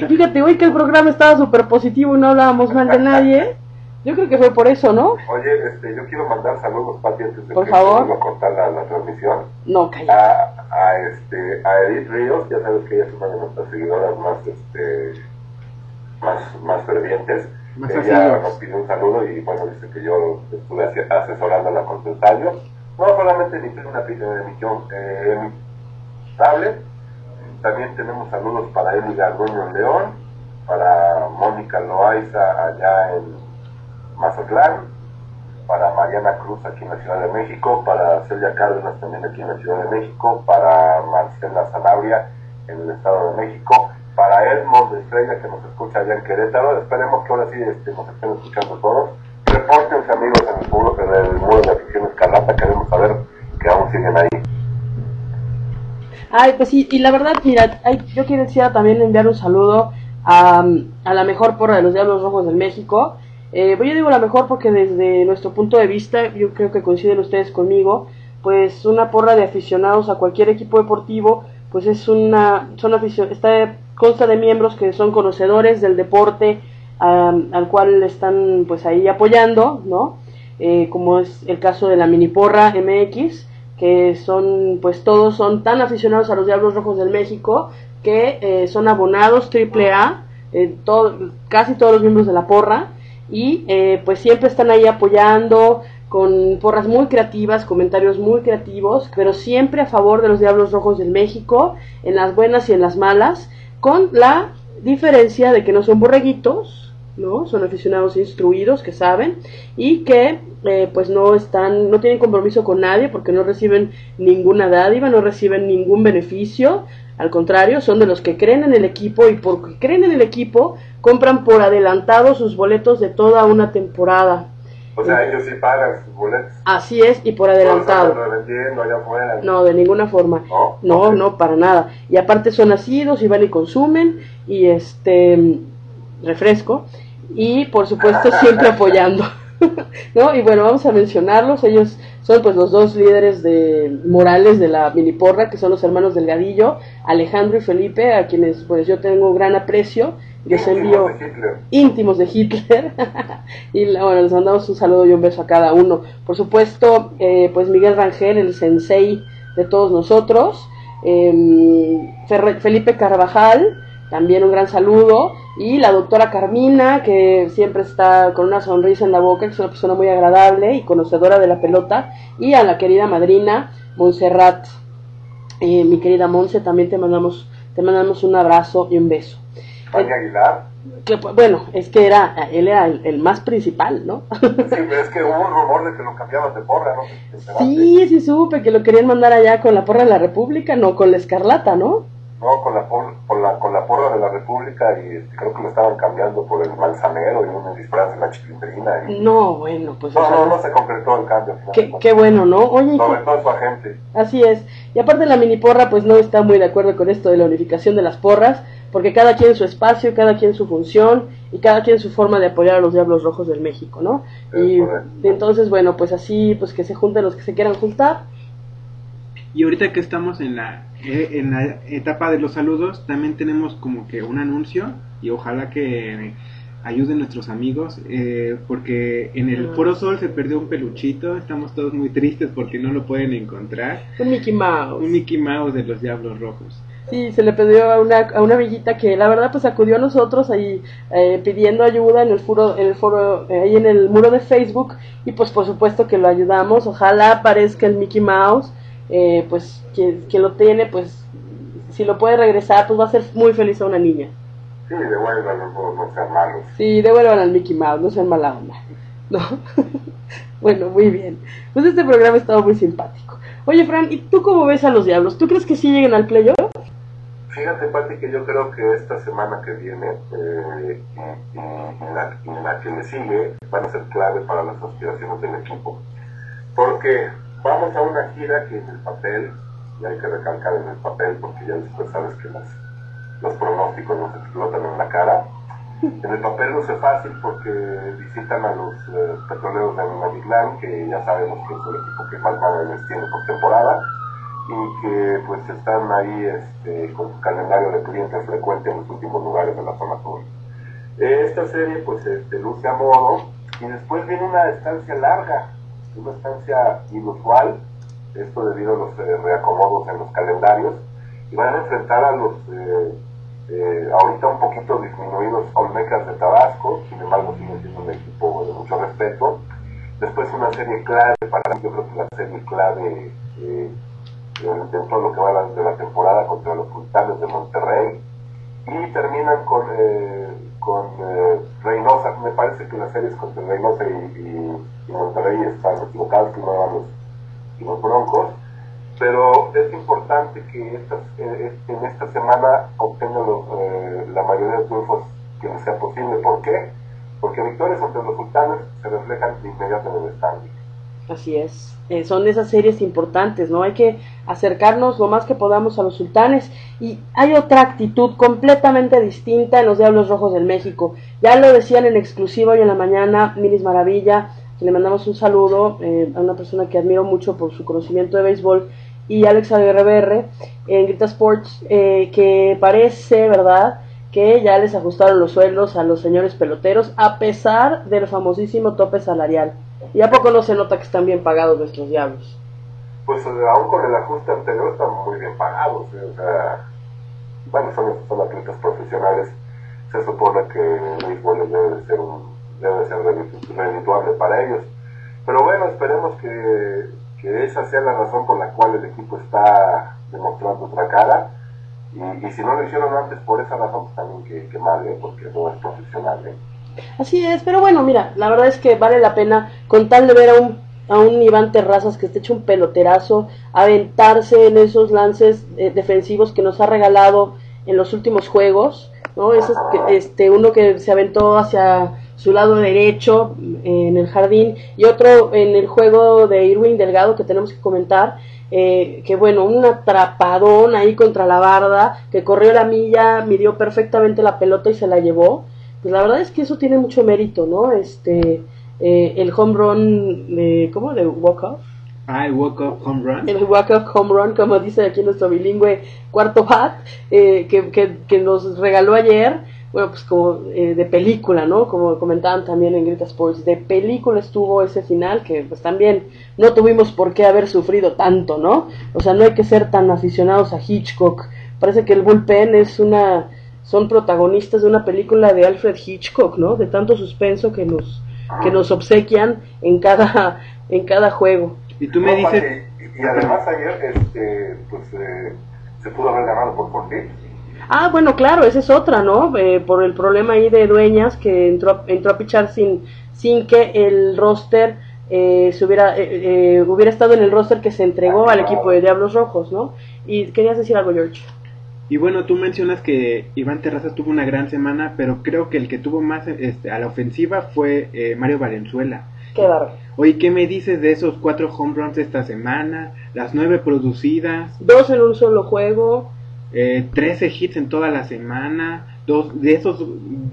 No, fíjate, hoy que el programa estaba súper positivo y no hablábamos mal de nadie. Yo creo que fue por eso, ¿no? Oye, este, yo quiero mandar saludos, Pati, antes de por que favor. a cortar la, la, transmisión. No, calla. A, a, este, a Edith Ríos, ya sabes que ella es una de nuestras seguidoras más, este, más, más fervientes. Más ella nos pidió un saludo y bueno, dice que yo estuve ase- asesorándola con su ensayo. No solamente emitió una eh, emisión eh, también tenemos saludos para Eli Garduño en León, para Mónica Loaiza allá en Mazatlán, para Mariana Cruz aquí en la Ciudad de México, para Celia Cárdenas también aquí en la Ciudad de México, para Marcela Sanabria en el Estado de México, para Edmond Estrella que nos escucha allá en Querétaro, esperemos que ahora sí este, nos estén escuchando todos. Repórtense amigos en el muro, en el muro de afición Escarlata, queremos saber que aún siguen ahí. Ay, pues sí, y la verdad, mira, yo quisiera también enviar un saludo a, a la mejor porra de los Diablos Rojos del México, Eh, yo digo la mejor porque desde nuestro punto de vista, yo creo que coinciden ustedes conmigo, pues una porra de aficionados a cualquier equipo deportivo, pues es una, son aficion está, consta de miembros que son conocedores del deporte al cual están pues ahí apoyando, ¿no? Eh, como es el caso de la mini porra MX, que son pues todos son tan aficionados a los Diablos Rojos del México que eh, son abonados triple A, eh, casi todos los miembros de la porra y pues siempre están ahí apoyando, con porras muy creativas, comentarios muy creativos, pero siempre a favor de los Diablos Rojos del México, en las buenas y en las malas, con la diferencia de que no son borreguitos, ¿no? Son aficionados instruidos que saben y que eh, pues no están, no tienen compromiso con nadie porque no reciben ninguna dádiva, no reciben ningún beneficio, al contrario, son de los que creen en el equipo y porque creen en el equipo compran por adelantado sus boletos de toda una temporada. O sea, ellos sí pagan sus boletos. Así es, y por adelantado. No, de ninguna forma. No, no, para nada. Y aparte son nacidos y van y consumen, y este, refresco, y por supuesto siempre apoyando. (laughs) ¿No? Y bueno, vamos a mencionarlos. Ellos son pues los dos líderes de morales de la mini porra, que son los hermanos Delgadillo, Alejandro y Felipe, a quienes pues yo tengo gran aprecio les envío íntimos de Hitler (laughs) y bueno, les mandamos un saludo y un beso a cada uno. Por supuesto, eh, pues Miguel Rangel, el sensei de todos nosotros, em, Felipe Carvajal, también un gran saludo, y la doctora Carmina, que siempre está con una sonrisa en la boca, que es una persona muy agradable y conocedora de la pelota, y a la querida madrina Montserrat. Eh, mi querida Monse, también te mandamos, te mandamos un abrazo y un beso. Aguilar. bueno, es que era, él era el, más principal, ¿no? sí, pero es que hubo un rumor de que lo cambiaban de porra, ¿no? Sí, sí supe que lo querían mandar allá con la porra de la República, no con la escarlata, ¿no? No, con la, por, la, con la porra de la República y este, creo que lo estaban cambiando por el manzanero y un disfraz de la chilindrina. No, bueno, pues... No, no, no se concretó el cambio. Qué, qué bueno, ¿no? Oye, Sobre todo su agente. Así es. Y aparte la mini porra pues no está muy de acuerdo con esto de la unificación de las porras, porque cada quien su espacio, cada quien su función y cada quien su forma de apoyar a los Diablos Rojos del México, ¿no? y, entonces, bueno, pues así, pues que se junten los que se quieran juntar. Y ahorita que estamos en la, eh, en la etapa de los saludos, también tenemos como que un anuncio y ojalá que ayuden nuestros amigos, eh, porque en el ah. Foro Sol se perdió un peluchito, estamos todos muy tristes porque no lo pueden encontrar. Un Mickey Mouse. Un Mickey Mouse de los Diablos Rojos. Sí, se le pidió a una, a una amiguita que la verdad pues acudió a nosotros ahí eh, pidiendo ayuda en el foro, en el foro, eh, ahí en el muro de Facebook y pues por supuesto que lo ayudamos, ojalá aparezca el Mickey Mouse, eh, pues que, lo tiene pues si lo puede regresar pues va a ser muy feliz a una niña. Sí, devuélvanlo, no sean malos. Sí, devuelvan al Mickey Mouse, no sean mala onda. No. (laughs) bueno, muy bien. Pues este programa ha estado muy simpático. Oye, Fran, ¿y tú cómo ves a los diablos? ¿Tú crees que sí lleguen al playoff? Fíjate, Pati, que yo creo que esta semana que viene eh, y, la, que le sigue van a ser clave para las aspiraciones del equipo. Porque vamos a una gira que en el papel, y hay que recalcar en el papel porque ya después sabes que los pronósticos nos explotan en la cara. En el papel no es fácil porque visitan a los eh, petroleros de Mazatlán, que ya sabemos que es el equipo que más balones tiene por temporada y que pues están ahí este, con su calendario de clientes frecuente en los últimos lugares de la zona sur. Esta serie pues este, luce a modo y después viene una estancia larga, una estancia inusual, esto debido a los eh, reacomodos en los calendarios, y van a enfrentar a los eh, eh, ahorita un poquito disminuidos Olmecas de Tabasco, sin embargo siguen siendo un equipo de mucho respeto. Después una serie clave, para mí yo creo que la serie clave de todo lo que va de la temporada contra los Sultanes de Monterrey y terminan con, con eh, Reynosa. Me parece que las series contra Reynosa y, Monterrey están equivocadas, que no van los, los Broncos. Pero es importante que estas, eh, en esta semana obtengan la mayoría de triunfos que les sea posible. ¿Por qué? Porque victorias contra los sultanes se reflejan inmediato en el standing. Así es. Eh, son esas series importantes, ¿no? Hay que acercarnos lo más que podamos a los sultanes. Y hay otra actitud completamente distinta en los Diablos Rojos del México. Ya lo decían en exclusiva hoy en la mañana, Minis Maravilla, que le mandamos un saludo eh, a una persona que admiro mucho por su conocimiento de béisbol, y Alex RBR en Grita Sports, eh, que parece, ¿verdad?, que ya les ajustaron los sueldos a los señores peloteros, a pesar del famosísimo tope salarial. ¿Y a poco no se nota que están bien pagados nuestros diablos? Pues aún con el ajuste anterior están muy bien pagados. ¿eh? O sea, bueno, son, son, atletas profesionales. Se supone que el béisbol debe de ser, un, debe ser redituable para ellos. Pero bueno, esperemos que, que, esa sea la razón por la cual el equipo está demostrando otra cara. Y, y si no lo hicieron antes por esa razón, pues también que, que mal, ¿eh? porque no es profesional. ¿eh? Así es, pero bueno, mira, la verdad es que vale la pena con tal de ver a un, a un Iván Terrazas que esté hecho un peloterazo, aventarse en esos lances eh, defensivos que nos ha regalado en los últimos juegos, ¿no? Es este, uno que se aventó hacia su lado derecho en el jardín y otro en el juego de Irwin Delgado que tenemos que comentar, eh, que bueno, un atrapadón ahí contra la barda, que corrió la milla, midió perfectamente la pelota y se la llevó pues la verdad es que eso tiene mucho mérito, ¿no? Este, eh, el home run, de, ¿cómo? De walk-off. Ah, el walk-off home run. El walk-off home run, como dice aquí nuestro bilingüe cuarto bat, eh, que, que, que, nos regaló ayer, bueno, pues como eh, de película, ¿no? Como comentaban también en Grita Sports, de película estuvo ese final que pues también no tuvimos por qué haber sufrido tanto, ¿no? O sea, no hay que ser tan aficionados a Hitchcock. Parece que el bullpen es una son protagonistas de una película de Alfred Hitchcock, ¿no? De tanto suspenso que nos que nos obsequian en cada (laughs) en cada juego. Y tú me dices y, además ayer este pues eh, se pudo haber ganado por Fortín. Ah, bueno, claro, esa es otra, ¿no? Eh, por el problema ahí de dueñas que entró, entró a pichar sin, sin que el roster eh, se hubiera, eh, hubiera estado en el roster que se entregó al equipo de Diablos Rojos, ¿no? Y querías decir algo, George. Y bueno, tú mencionas que Iván Terrazas tuvo una gran semana, pero creo que el que tuvo más este, a la ofensiva fue eh, Mario Valenzuela. Qué barro. Oye, ¿qué me dices de esos cuatro home runs esta semana? Las nueve producidas. Dos en un solo juego. Eh, 13 hits en toda la semana. Dos, de esos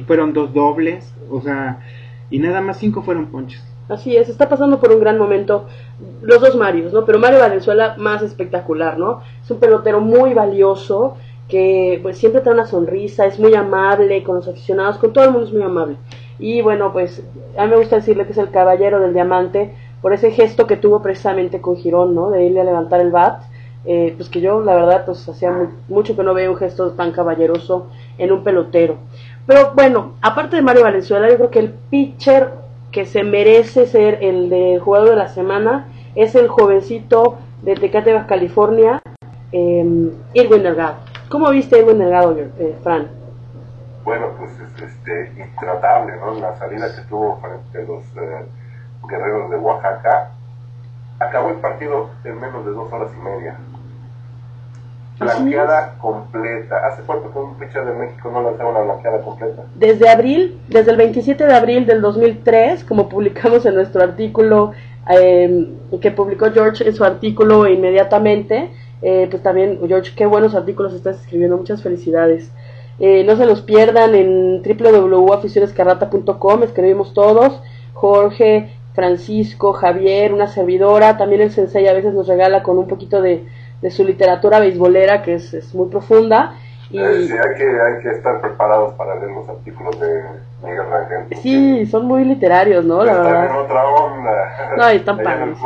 fueron dos dobles. O sea, y nada más cinco fueron ponches. Así es, está pasando por un gran momento los dos Marios, ¿no? Pero Mario Valenzuela más espectacular, ¿no? Es un pelotero muy valioso que pues siempre trae una sonrisa, es muy amable con los aficionados, con todo el mundo es muy amable. Y bueno, pues a mí me gusta decirle que es el caballero del diamante por ese gesto que tuvo precisamente con Girón, ¿no? De irle a levantar el bat. Eh, pues que yo la verdad pues hacía mucho que no veía un gesto tan caballeroso en un pelotero. Pero bueno, aparte de Mario Valenzuela, yo creo que el pitcher que se merece ser el de jugador de la semana es el jovencito de Tecate, Baja California, eh, Irwin Delgado. ¿Cómo viste Edwin Delgado, eh, Fran? Bueno, pues este, intratable, ¿no? La salida que tuvo frente a los eh, guerreros de Oaxaca. Acabó el partido en menos de dos horas y media. Blanqueada completa. ¿Hace cuánto que un pitcher de México no lanzaba una blanqueada completa? Desde abril, desde el 27 de abril del 2003, como publicamos en nuestro artículo, eh, que publicó George en su artículo inmediatamente, eh, pues también, George, qué buenos artículos estás escribiendo, muchas felicidades. Eh, no se los pierdan en www.aficionescarrata.com, escribimos todos, Jorge, Francisco, Javier, una servidora, también el sensei a veces nos regala con un poquito de, de su literatura beisbolera que es, es muy profunda y... Eh, sí, hay que, hay que estar preparados para leer los artículos de Miguel Rangel. Sí, son muy literarios, ¿no? La están en otra onda. No, (laughs) están padres.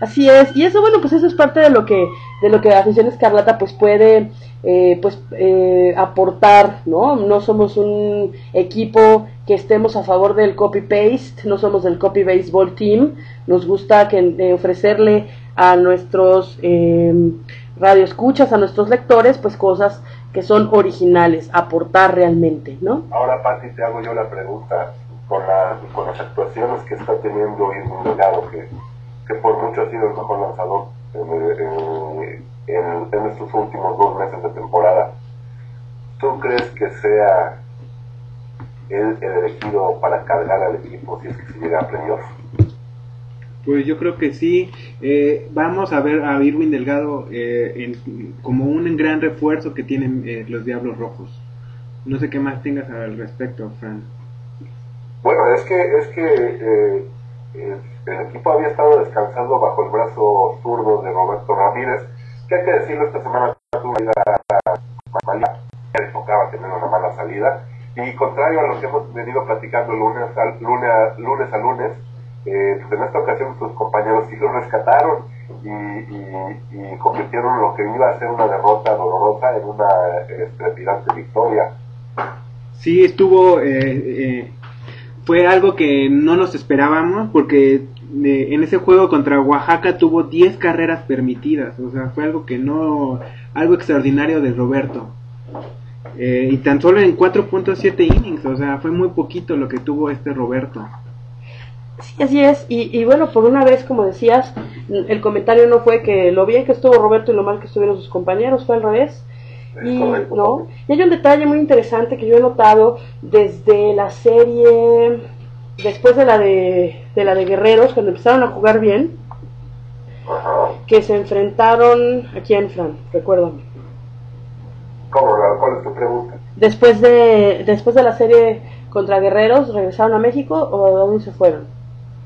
Así es, y eso, bueno, pues eso es parte de lo que, de lo que Afición Escarlata pues puede, eh, pues, eh, aportar, ¿no? No somos un equipo que estemos a favor del copy-paste, no somos del copy-baseball team, nos gusta que, eh, ofrecerle a nuestros eh, radioescuchas, a nuestros lectores, pues cosas que son originales, aportar realmente, ¿no? Ahora, Pati, te hago yo la pregunta con, la, con las actuaciones que está teniendo Irving Delgado, que, que por mucho ha sido el mejor lanzador en, estos últimos dos meses de temporada. ¿Tú crees que sea él el elegido para cargar al equipo si es que se llega a playoff? Pues yo creo que sí. Eh, vamos a ver a Irwin Delgado eh, como un gran refuerzo que tienen eh, los Diablos Rojos. No sé qué más tengas al respecto, Fran. Bueno, es que es que el equipo había estado descansando bajo el brazo zurdo de Roberto Ramírez, que hay que decirlo, esta semana tuvo una le tocaba tener una mala salida. Y contrario a lo que hemos venido platicando lunes a lunes, lunes, a lunes eh, pues en esta ocasión sus compañeros sí lo rescataron y, convirtieron lo que iba a ser una derrota dolorosa en una estrepidante victoria. Sí, estuvo, eh, eh, fue algo que no nos esperábamos porque en ese juego contra Oaxaca tuvo 10 carreras permitidas, o sea, fue algo que no, algo extraordinario de Roberto. Eh, y tan solo en 4.7 innings, o sea, fue muy poquito lo que tuvo este Roberto. Sí, así es. Y, bueno, por una vez, como decías, el comentario no fue que lo bien que estuvo Roberto y lo mal que estuvieron sus compañeros, fue al revés. Y, ¿no? y hay un detalle muy interesante que yo he notado desde la serie, después de la de, de la de Guerreros, cuando empezaron a jugar bien, que se enfrentaron aquí en Fran, recuérdame. ¿Cómo? ¿Cuál es tu pregunta? Después de, después de la serie contra Guerreros, ¿regresaron a México o a dónde se fueron?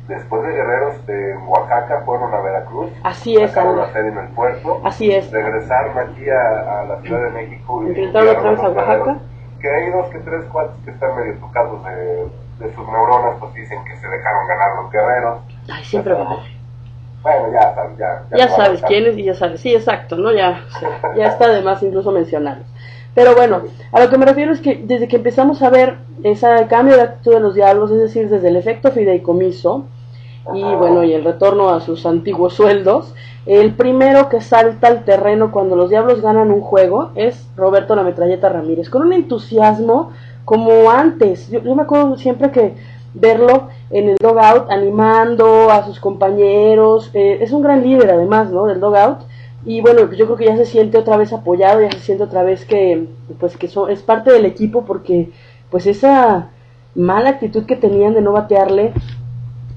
Después de Guerreros de Oaxaca fueron a Veracruz. Así es. Sacaron la serie en el puerto. Así es. Regresaron aquí a, la Ciudad de México. Y ¿Enfrentaron otra vez a Oaxaca? Que hay dos que tres cuates que están medio tocados de, de sus neuronas, pues dicen que se dejaron ganar los guerreros. Ay, siempre va. Bueno, ya sabes, ya. Ya, sabes quiénes y ya sabes. Sí, exacto, ¿no? Ya, ya está de más incluso mencionarlos. Pero bueno, a lo que me refiero es que desde que empezamos a ver ese cambio de actitud de los diablos, es decir, desde el efecto fideicomiso y bueno, y el retorno a sus antiguos sueldos, el primero que salta al terreno cuando los diablos ganan un juego es Roberto la Metralleta Ramírez, con un entusiasmo como antes. Yo, me acuerdo siempre que verlo en el dogout animando a sus compañeros, eh, es un gran líder además, ¿no? Del dogout y bueno, yo creo que ya se siente otra vez apoyado, ya se siente otra vez que, pues que es parte del equipo porque pues esa mala actitud que tenían de no batearle,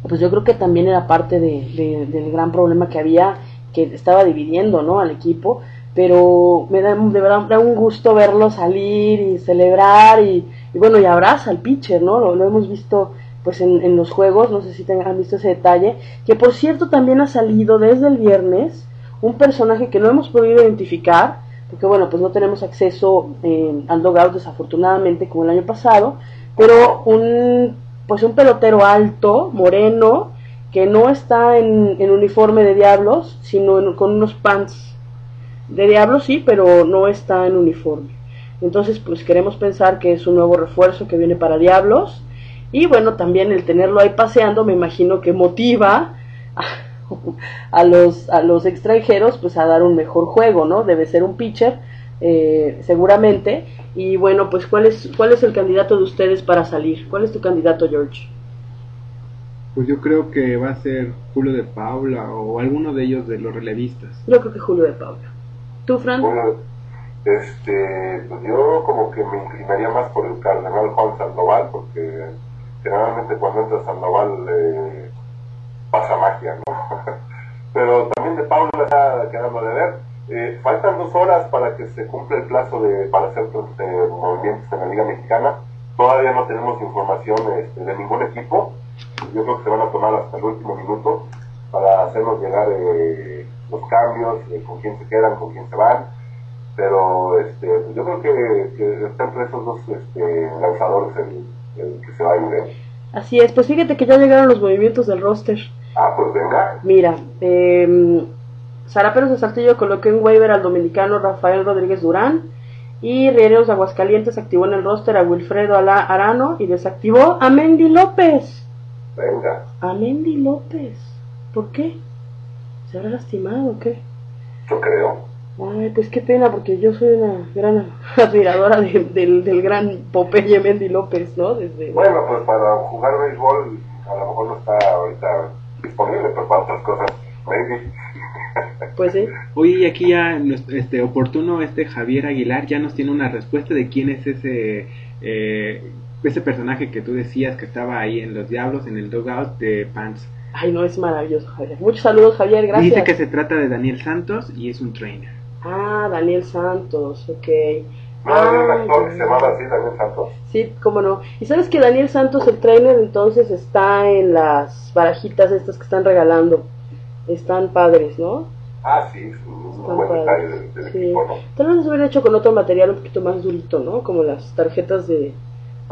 pues yo creo que también era parte de, del gran problema que había, que estaba dividiendo, ¿no? Al equipo, pero me da, de verdad, da un gusto verlo salir y celebrar y, bueno, y abraza al pitcher, ¿no? Lo, hemos visto pues en, en, los juegos, no sé si han visto ese detalle, que por cierto también ha salido desde el viernes, un personaje que no hemos podido identificar, porque bueno, pues no tenemos acceso eh, al dogout desafortunadamente como el año pasado, pero un pues un pelotero alto, moreno, que no está en, uniforme de diablos, sino con unos pants de diablos, sí, pero no está en uniforme. Entonces, pues queremos pensar que es un nuevo refuerzo que viene para diablos. Y bueno, también el tenerlo ahí paseando me imagino que motiva (laughs) los, a los extranjeros pues a dar un mejor juego, ¿no? Debe ser un pitcher, eh, seguramente. Y bueno, pues ¿cuál es, ¿cuál es el candidato de ustedes para salir? ¿Cuál es tu candidato, George? Pues yo creo que va a ser Julio de Paula o alguno de ellos de los relevistas. Yo creo que Julio de Paula. ¿Tú, Fran? este, pues yo como que me inclinaría más por el cardenal Juan Sandoval, porque generalmente cuando entra Sandoval eh, pasa magia, ¿no? (laughs) Pero también de Paula está quedando de ver. Eh, faltan dos horas para que se cumpla el plazo de, para hacer eh, movimientos en la Liga Mexicana. Todavía no tenemos información este, de ningún equipo. Yo creo que se van a tomar hasta el último minuto para hacernos llegar eh, los cambios, con quién se quedan, con quién se van. Pero este, yo creo que, que está entre esos dos este, lanzadores el, que se va a ir. Así es, pues fíjate que ya llegaron los movimientos del roster. Ah, pues venga. Mira, eh, Sara Pérez de Saltillo colocó en waiver al dominicano Rafael Rodríguez Durán. Y Rieros de Aguascalientes activó en el roster a Wilfredo Arano y desactivó a Mendy López. Venga. A Mendy López. ¿Por qué? ¿Se habrá lastimado o qué? Yo creo. Ay, pues qué pena, porque yo soy una gran (laughs) admiradora del, del gran Popeye Mendy López, ¿no? Desde... Bueno, pues para jugar béisbol a lo mejor no está ahorita disponible, pero para otras cosas, maybe. Pues sí. Oye, aquí ya este oportuno este Javier Aguilar ya nos tiene una respuesta de quién es ese eh, ese personaje que tú decías que estaba ahí en los Diablos en el dugout de Pants. Ay, no, es maravilloso, Javier. Muchos saludos, Javier, gracias. Dice que se trata de Daniel Santos y es un trainer. Ah, Daniel Santos, ok. ¿No hay un actor que se llamaba así, Daniel Santos? Sí, cómo no. Y sabes que Daniel Santos, el trainer, entonces está en las barajitas estas que están regalando. Están padres, ¿no? Ah, sí, es un Están buen padres. detalle del, del Sí. equipo, ¿no? Tal vez se hubiera hecho con otro material un poquito más durito, ¿no? Como las tarjetas de, de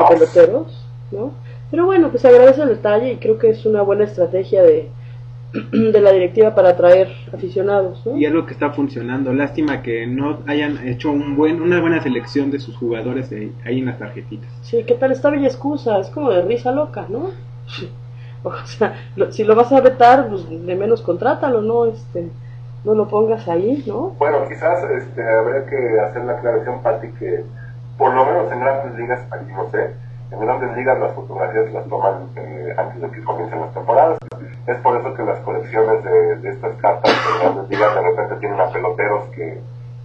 peloteros, ¿no? Pero bueno, pues agradece el detalle y creo que es una buena estrategia de, (clears throat) de la directiva para atraer aficionados, ¿no? Y es lo que está funcionando. Lástima que no hayan hecho un buen, una buena selección de sus jugadores de- ahí en las tarjetitas. Sí, ¿qué tal esta bella excusa? Es como de risa loca, ¿no? (laughs) O sea, lo- si lo vas a vetar, pues de menos contrátalo, ¿no? Este, no lo pongas ahí, ¿no? Bueno, quizás este, habría que hacer la aclaración, Pati, que por lo menos en grandes ligas, aquí no sé, en grandes ligas las fotografías las toman eh, antes de que comiencen las temporadas. Es por eso que las colecciones de, de estas cartas en grandes ligas de repente tienen a peloteros que,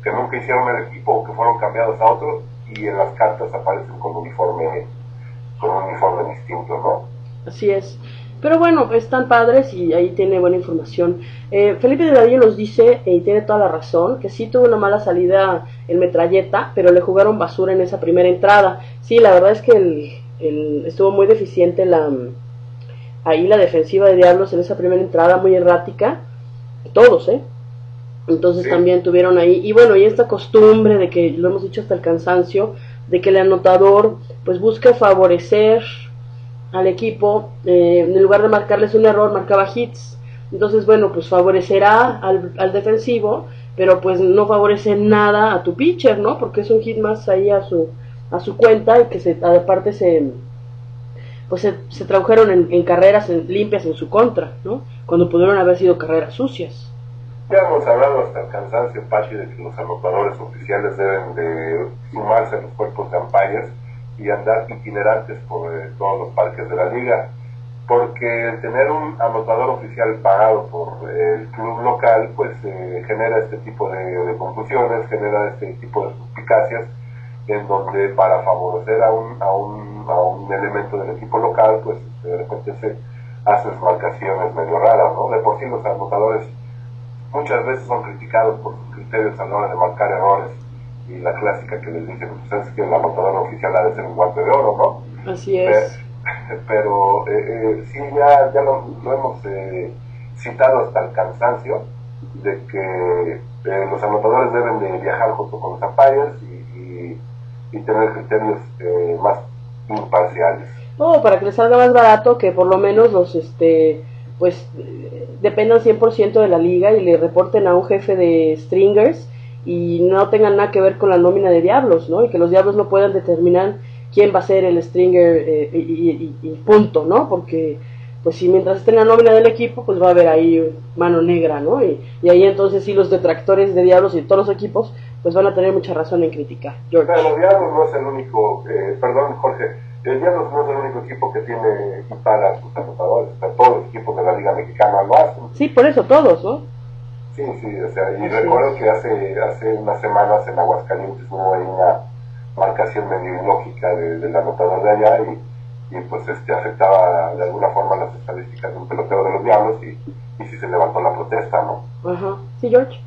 que nunca hicieron el equipo o que fueron cambiados a otros y en las cartas aparecen con uniforme, con un uniforme distinto, ¿no? Así es. Pero bueno, están padres y ahí tiene buena información. Eh, Felipe de Dadillo nos dice, y tiene toda la razón, que sí tuvo una mala salida en metralleta, pero le jugaron basura en esa primera entrada. Sí, la verdad es que el, el- estuvo muy deficiente la, ahí la defensiva de Diablos en esa primera entrada, muy errática. Todos, ¿eh? Entonces Sí. también tuvieron ahí, y bueno, y esta costumbre de que, lo hemos dicho hasta el cansancio, de que el anotador pues busca favorecer al equipo, eh, en lugar de marcarles un error, marcaba hits. Entonces, bueno, pues favorecerá al, al defensivo, pero pues no favorece nada a tu pitcher, ¿no? Porque es un hit más ahí a su, a su cuenta y que se, aparte se, pues se, se tradujeron en, en carreras limpias en su contra, ¿no? Cuando pudieron haber sido carreras sucias. Ya hemos hablado hasta el cansancio, Pachi, de que los anotadores oficiales deben de sumarse a los cuerpos de umpires y andar itinerantes por eh, todos los parques de la liga. Porque tener un anotador oficial pagado por eh, el club local, pues eh, genera este tipo de, de confusiones, genera este tipo de suspicacias, en donde para favorecer a un, a un, a un elemento del equipo local, pues de repente se hacen marcaciones medio raras, ¿no? De por sí los anotadores muchas veces son criticados por sus criterios a la hora de marcar errores y la clásica que les dicen, pues es que el anotador oficial ha de ser un guante de oro, ¿no? Así es. Pe- (laughs) Pero eh, eh, sí, ya, ya lo, lo hemos eh, citado hasta el cansancio de que eh, los anotadores deben de viajar junto con los umpires y, tener criterios eh, más imparciales. No, para que les salga más barato, que por lo menos los, este, pues, dependan 100% de la liga y le reporten a un jefe de stringers y no tengan nada que ver con la nómina de diablos, ¿no? Y que los diablos no puedan determinar quién va a ser el stringer eh, y punto, ¿no? Porque, pues, si mientras esté en la nómina del equipo, pues va a haber ahí mano negra, ¿no? Y, y ahí entonces sí los detractores de diablos y todos los equipos, pues van a tener mucha razón en criticar. George. Pero Diablos no es el único, eh, perdón Jorge, el Diablos no es el único equipo que tiene paga a sus anotadores, o sea, todos los equipos de la Liga Mexicana lo hacen. Sí, por eso todos, ¿no? Sí, sí, o sea, y Así recuerdo es. que hace, hace unas semanas en Aguascalientes hubo ahí una marcación medio ilógica de- del anotador de allá y, y, pues este afectaba de alguna forma las estadísticas de un pelotero de los Diablos y, y sí se levantó la protesta, ¿no? Ajá. Sí, George.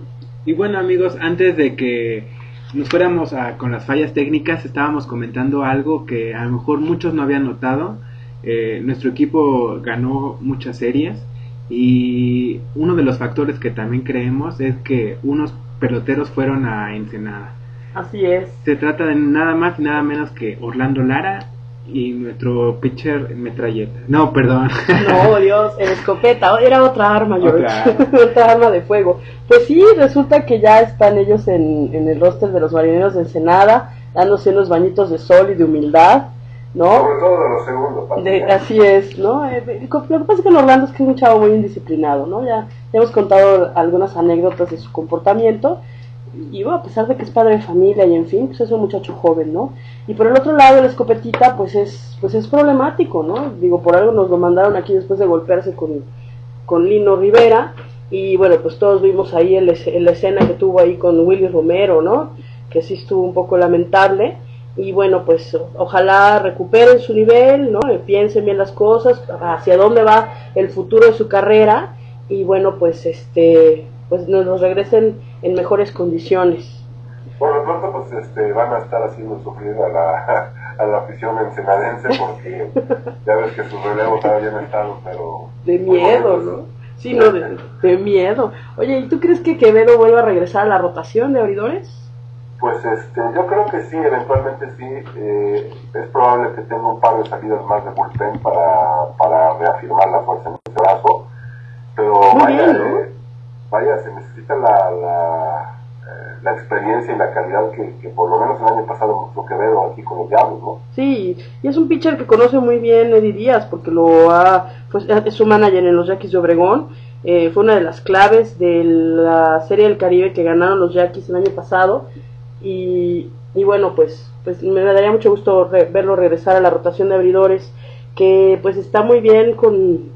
Y bueno amigos, antes de que nos fuéramos a- con las fallas técnicas, estábamos comentando algo que a lo mejor muchos no habían notado. Eh, nuestro equipo ganó muchas series y uno de los factores que también creemos es que unos peloteros fueron a Ensenada. Así es. Se trata de nada más y nada menos que Orlando Lara y nuestro pitcher metralleta. No, perdón. No, Dios, el escopeta, era otra arma, George. Otra (laughs) Otra arma. de fuego. Pues sí, resulta que ya están ellos en, en el roster de los marineros de Ensenada, dándose unos bañitos de sol y de humildad, ¿no? Sobre todo de los segundos. De- así es, ¿no? Eh, eh, Lo que pasa es que en Orlando es que es un chavo muy indisciplinado, ¿no? Ya, ya hemos contado algunas anécdotas de su comportamiento y bueno, a pesar de que es padre de familia y en fin, pues es un muchacho joven, ¿no? Y por el otro lado, el escopetita, pues es, pues es problemático, ¿no? Digo, por algo nos lo mandaron aquí después de golpearse con, con Lino Rivera y bueno, pues todos vimos ahí el, la escena que tuvo ahí con Willy Romero, ¿no? Que sí estuvo un poco lamentable y bueno, pues ojalá recuperen su nivel, ¿no? Piensen bien las cosas, hacia dónde va el futuro de su carrera y bueno, pues este pues nos regresen en mejores condiciones. Por lo pronto pues este van a estar haciendo sufrir a la, (laughs) a la afición ensenadense porque (laughs) ya ves que sus relevos no están, pero... De miedo, ¿no? Sí, no, de, de miedo. Oye, ¿y tú crees que Quevedo vuelva a regresar a la rotación de abridores? Pues este, yo creo que sí, eventualmente sí. Eh, es probable que tenga un par de salidas más de bullpen para, para reafirmar la fuerza en ese brazo. Eh, se necesita la, la, eh, la, experiencia y la calidad que, por lo menos el año pasado mostró Quevedo aquí con los Diablos, ¿no? Sí, y es un pitcher que conoce muy bien Eddie Díaz porque lo ha, pues, es su manager en los Yaquis de Obregón. fue una de las claves de la Serie del Caribe que ganaron los Yaquis el año pasado y, y bueno, pues, pues me daría mucho gusto verlo regresar a la rotación de abridores, que pues está muy bien con,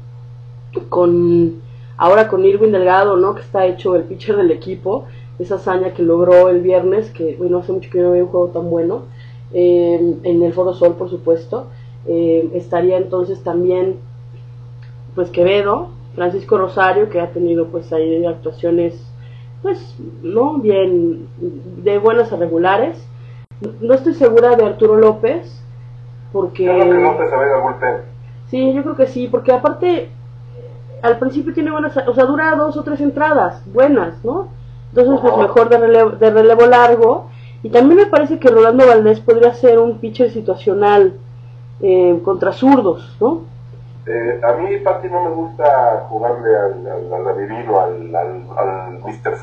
con ahora con Irwin Delgado, ¿no? Que está hecho el pitcher del equipo, esa hazaña que logró el viernes, que bueno, hace mucho que no había un juego tan bueno, eh, en el Foro Sol, por supuesto. Eh, estaría entonces también, pues Quevedo, Francisco Rosario, que ha tenido pues ahí actuaciones pues, no bien, de buenas a regulares. No estoy segura de Arturo López, porque... Yo creo que López a Sí, yo creo que sí, porque aparte, al principio tiene buenas, o sea, dura dos o tres entradas, buenas, ¿no? Entonces, pues mejor de relevo, de relevo largo. Y también me parece que Rolando Valdés podría ser un pitcher situacional eh, contra zurdos, ¿no? Eh, a mí, Pati, no me gusta jugarle al, al, al al, al, al Mr.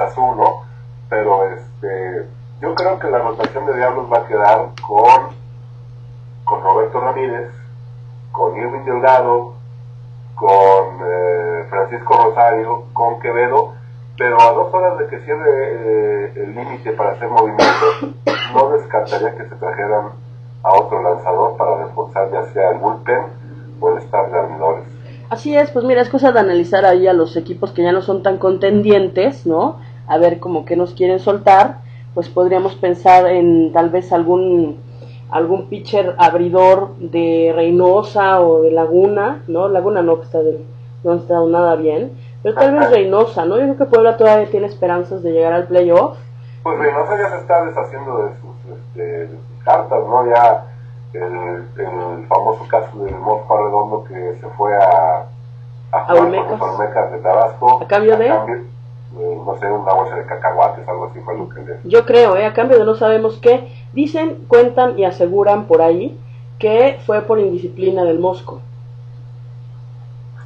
Pero este, yo creo que la rotación de Diablos va a quedar con, con Roberto Ramírez, con Irving Delgado, con eh, Francisco Rosario, con Quevedo, pero a dos horas de que cierre eh, el límite para hacer movimientos, no descartaría que se trajeran a otro lanzador para reforzar ya sea el bullpen puede estar de Así es, pues mira, es cosa de analizar ahí a los equipos que ya no son tan contendientes, ¿no? A ver como que nos quieren soltar, pues podríamos pensar en tal vez algún algún pitcher abridor de Reynosa o de Laguna, ¿no? Laguna no, que está de, no ha estado nada bien, pero tal vez Reynosa, ¿no? Yo creo que Puebla todavía tiene esperanzas de llegar al playoff. Pues Reynosa ya se está deshaciendo de sus, este, de sus cartas, ¿no? Ya el, famoso caso del Mosco Redondo que se fue a, a con los de Tabasco. ¿A cambio de? No sé, una bolsa de cacahuates, algo así fue lo que. Yo creo, ¿eh? A cambio de no sabemos qué. Dicen, cuentan y aseguran por ahí que fue por indisciplina del Mosco.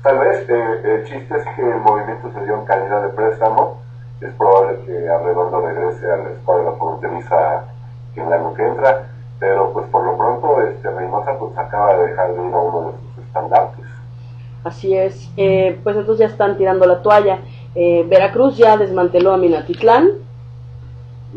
Tal vez, eh, el chiste es que el movimiento se dio en calidad de préstamo. Es probable que Arredondo regrese a la escuadra fronteriza en el año que entra pero pues por lo pronto este Reynosa pues acaba de dejar de ir a uno de sus estandartes. Así es, eh, pues entonces ya están tirando la toalla. Eh, Veracruz ya desmanteló a Minatitlán,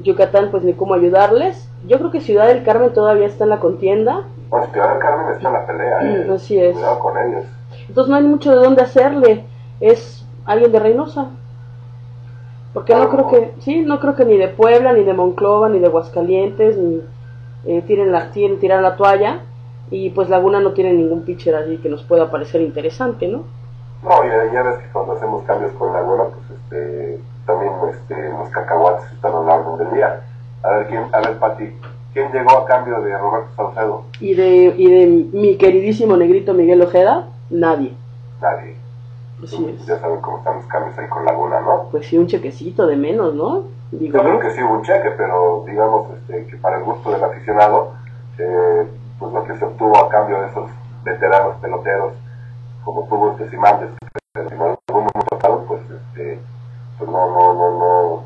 Yucatán pues ni cómo ayudarles. Yo creo que Ciudad del Carmen todavía está en la contienda. Pues Ciudad del Carmen está en la pelea, ¿eh? (clears throat) Así es. Cuidado con ellos. Entonces no hay mucho de dónde hacerle. Es alguien de Reynosa. Porque no creo que, sí, no creo que ni de Puebla, ni de Monclova, ni de Aguascalientes, ni eh, tiren la, tiren, tirar la toalla y pues Laguna no tiene ningún pitcher allí que nos pueda parecer interesante, ¿no? No, ya, ya ves que cuando hacemos cambios con Laguna, pues este, también este, los cacahuates están a lo largo del día. A ver, ¿quién, a ver, Pati, ¿quién llegó a cambio de Roberto Salcedo? ¿Y de, y de mi queridísimo negrito Miguel Ojeda? Nadie. Nadie. Ya saben cómo están los cambios ahí con Laguna, ¿no? Pues sí, un chequecito de menos, ¿no? Digo, Yo creo que sí hubo un cheque, pero digamos este, que para el gusto del aficionado, eh, pues lo que se obtuvo a cambio de esos veteranos peloteros, como tuvo este Simandes, que en algún momento pues, este, pues no, no, no, no,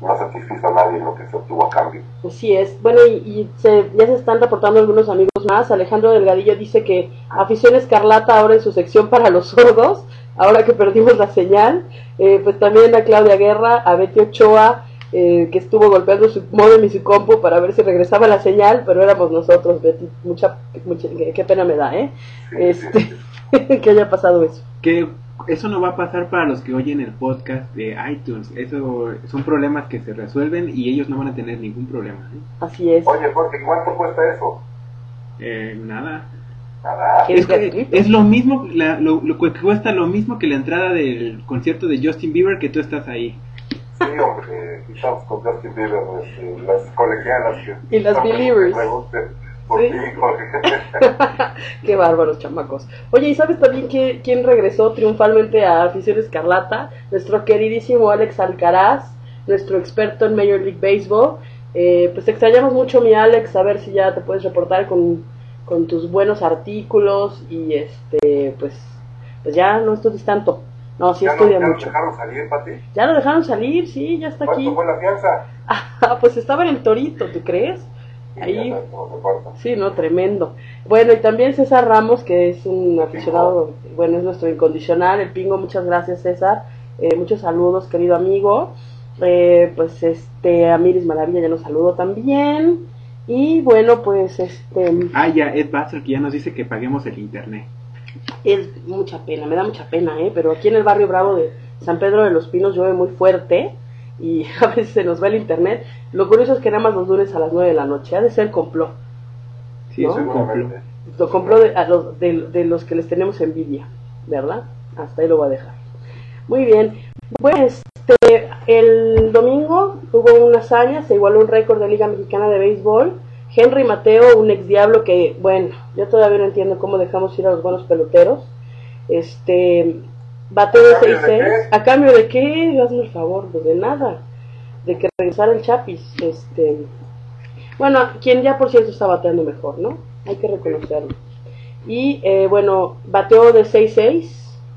no satisfizo a nadie lo que se obtuvo a cambio. Así es. Bueno, y, y se, ya se están reportando algunos amigos más. Alejandro Delgadillo dice que Afición Escarlata ahora en su sección para los sordos ahora que perdimos la señal, eh, pues también a Claudia Guerra, a Betty Ochoa, eh, que estuvo golpeando su modem y su compu para ver si regresaba la señal, pero éramos nosotros, Betty, mucha, mucha qué pena me da, ¿eh? Este, (laughs) que haya pasado eso. Que eso no va a pasar para los que oyen el podcast de iTunes. Eso son problemas que se resuelven y ellos no van a tener ningún problema. ¿eh? Así es. Oye, Jorge, ¿cuánto cuesta eso? Eh, nada. Nada. Es, que es lo mismo, la, lo, lo que cuesta lo mismo que la entrada del concierto de Justin Bieber que tú estás ahí. Sí, hombre, estamos con Justin Bieber, este, las colegialas que... Y las believers. Por Sí. (laughs) Qué bárbaros, chamacos. Oye, ¿y sabes también que, quién regresó triunfalmente a Afición Escarlata? Nuestro queridísimo Alex Alcaraz, nuestro experto en Major League Baseball. Eh, pues te extrañamos mucho, mi Alex, a ver si ya te puedes reportar con, con tus buenos artículos y este, pues, pues ya no estudies tanto. No, sí ¿Ya, no, estudia ya mucho. dejaron salir, Pati? Ya lo dejaron salir, sí, ya está aquí. ¿Cuánto fue la fianza? (laughs) Ah, pues estaba en el torito, ¿tú crees? Ahí. Sí, no, tremendo. Bueno, y también César Ramos, que es un aficionado, bueno, es nuestro incondicional, el pingo, muchas gracias César, Eh, muchos saludos, querido amigo. Eh, pues este, a Miris Maravilla ya nos saludo también. Y bueno, pues este, Ah, ya, Ed Basser que ya nos dice que paguemos el internet. es mucha pena, me da mucha pena, ¿eh? Pero aquí en el barrio Bravo de San Pedro de los Pinos llueve muy fuerte y (laughs) a veces se nos va el internet. Lo curioso es que nada más los lunes a las 9 de la noche, ha de ser complot. Sí, ¿No? eso es complot. Seguramente. Lo compró de, a los, de, de los que les tenemos envidia, ¿verdad? Hasta ahí lo voy a dejar. Muy bien. Pues este, el domingo hubo una hazaña, se igualó un récord de Liga Mexicana de Béisbol. Henry Mateo, un ex diablo que, bueno, yo todavía no entiendo cómo dejamos ir a los buenos peloteros. Este, bateó de ¿A cambio de 6-6. ¿A cambio de qué? Hazme el favor, pues de nada. De que regresara el Chapis. Este, bueno, quien ya por cierto está bateando mejor, ¿no? Hay que reconocerlo. Y eh, bueno, bateó de 6-6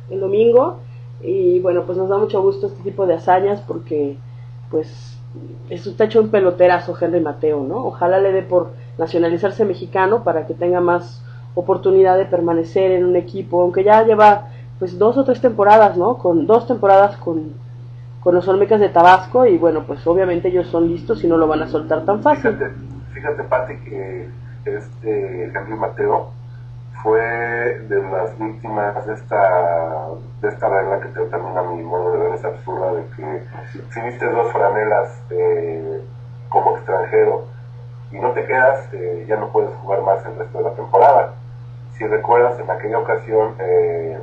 el domingo. Y bueno, pues nos da mucho gusto este tipo de hazañas porque, pues, eso está hecho un peloterazo Henry Mateo, ¿no? Ojalá le dé por nacionalizarse mexicano para que tenga más oportunidad de permanecer en un equipo, aunque ya lleva pues dos o tres temporadas, ¿no? Con dos temporadas con, con los Olmecas de Tabasco y bueno, pues obviamente ellos son listos y no lo van a soltar tan fácil. Fíjate, fíjate, Pati, que este Henry Mateo fue de las víctimas de esta de esta regla que te- también a mi modo de ver es absurda de que si viste dos franelas eh, como extranjero y no te quedas, eh, ya no puedes jugar más el resto de la temporada. Si recuerdas, en aquella ocasión eh,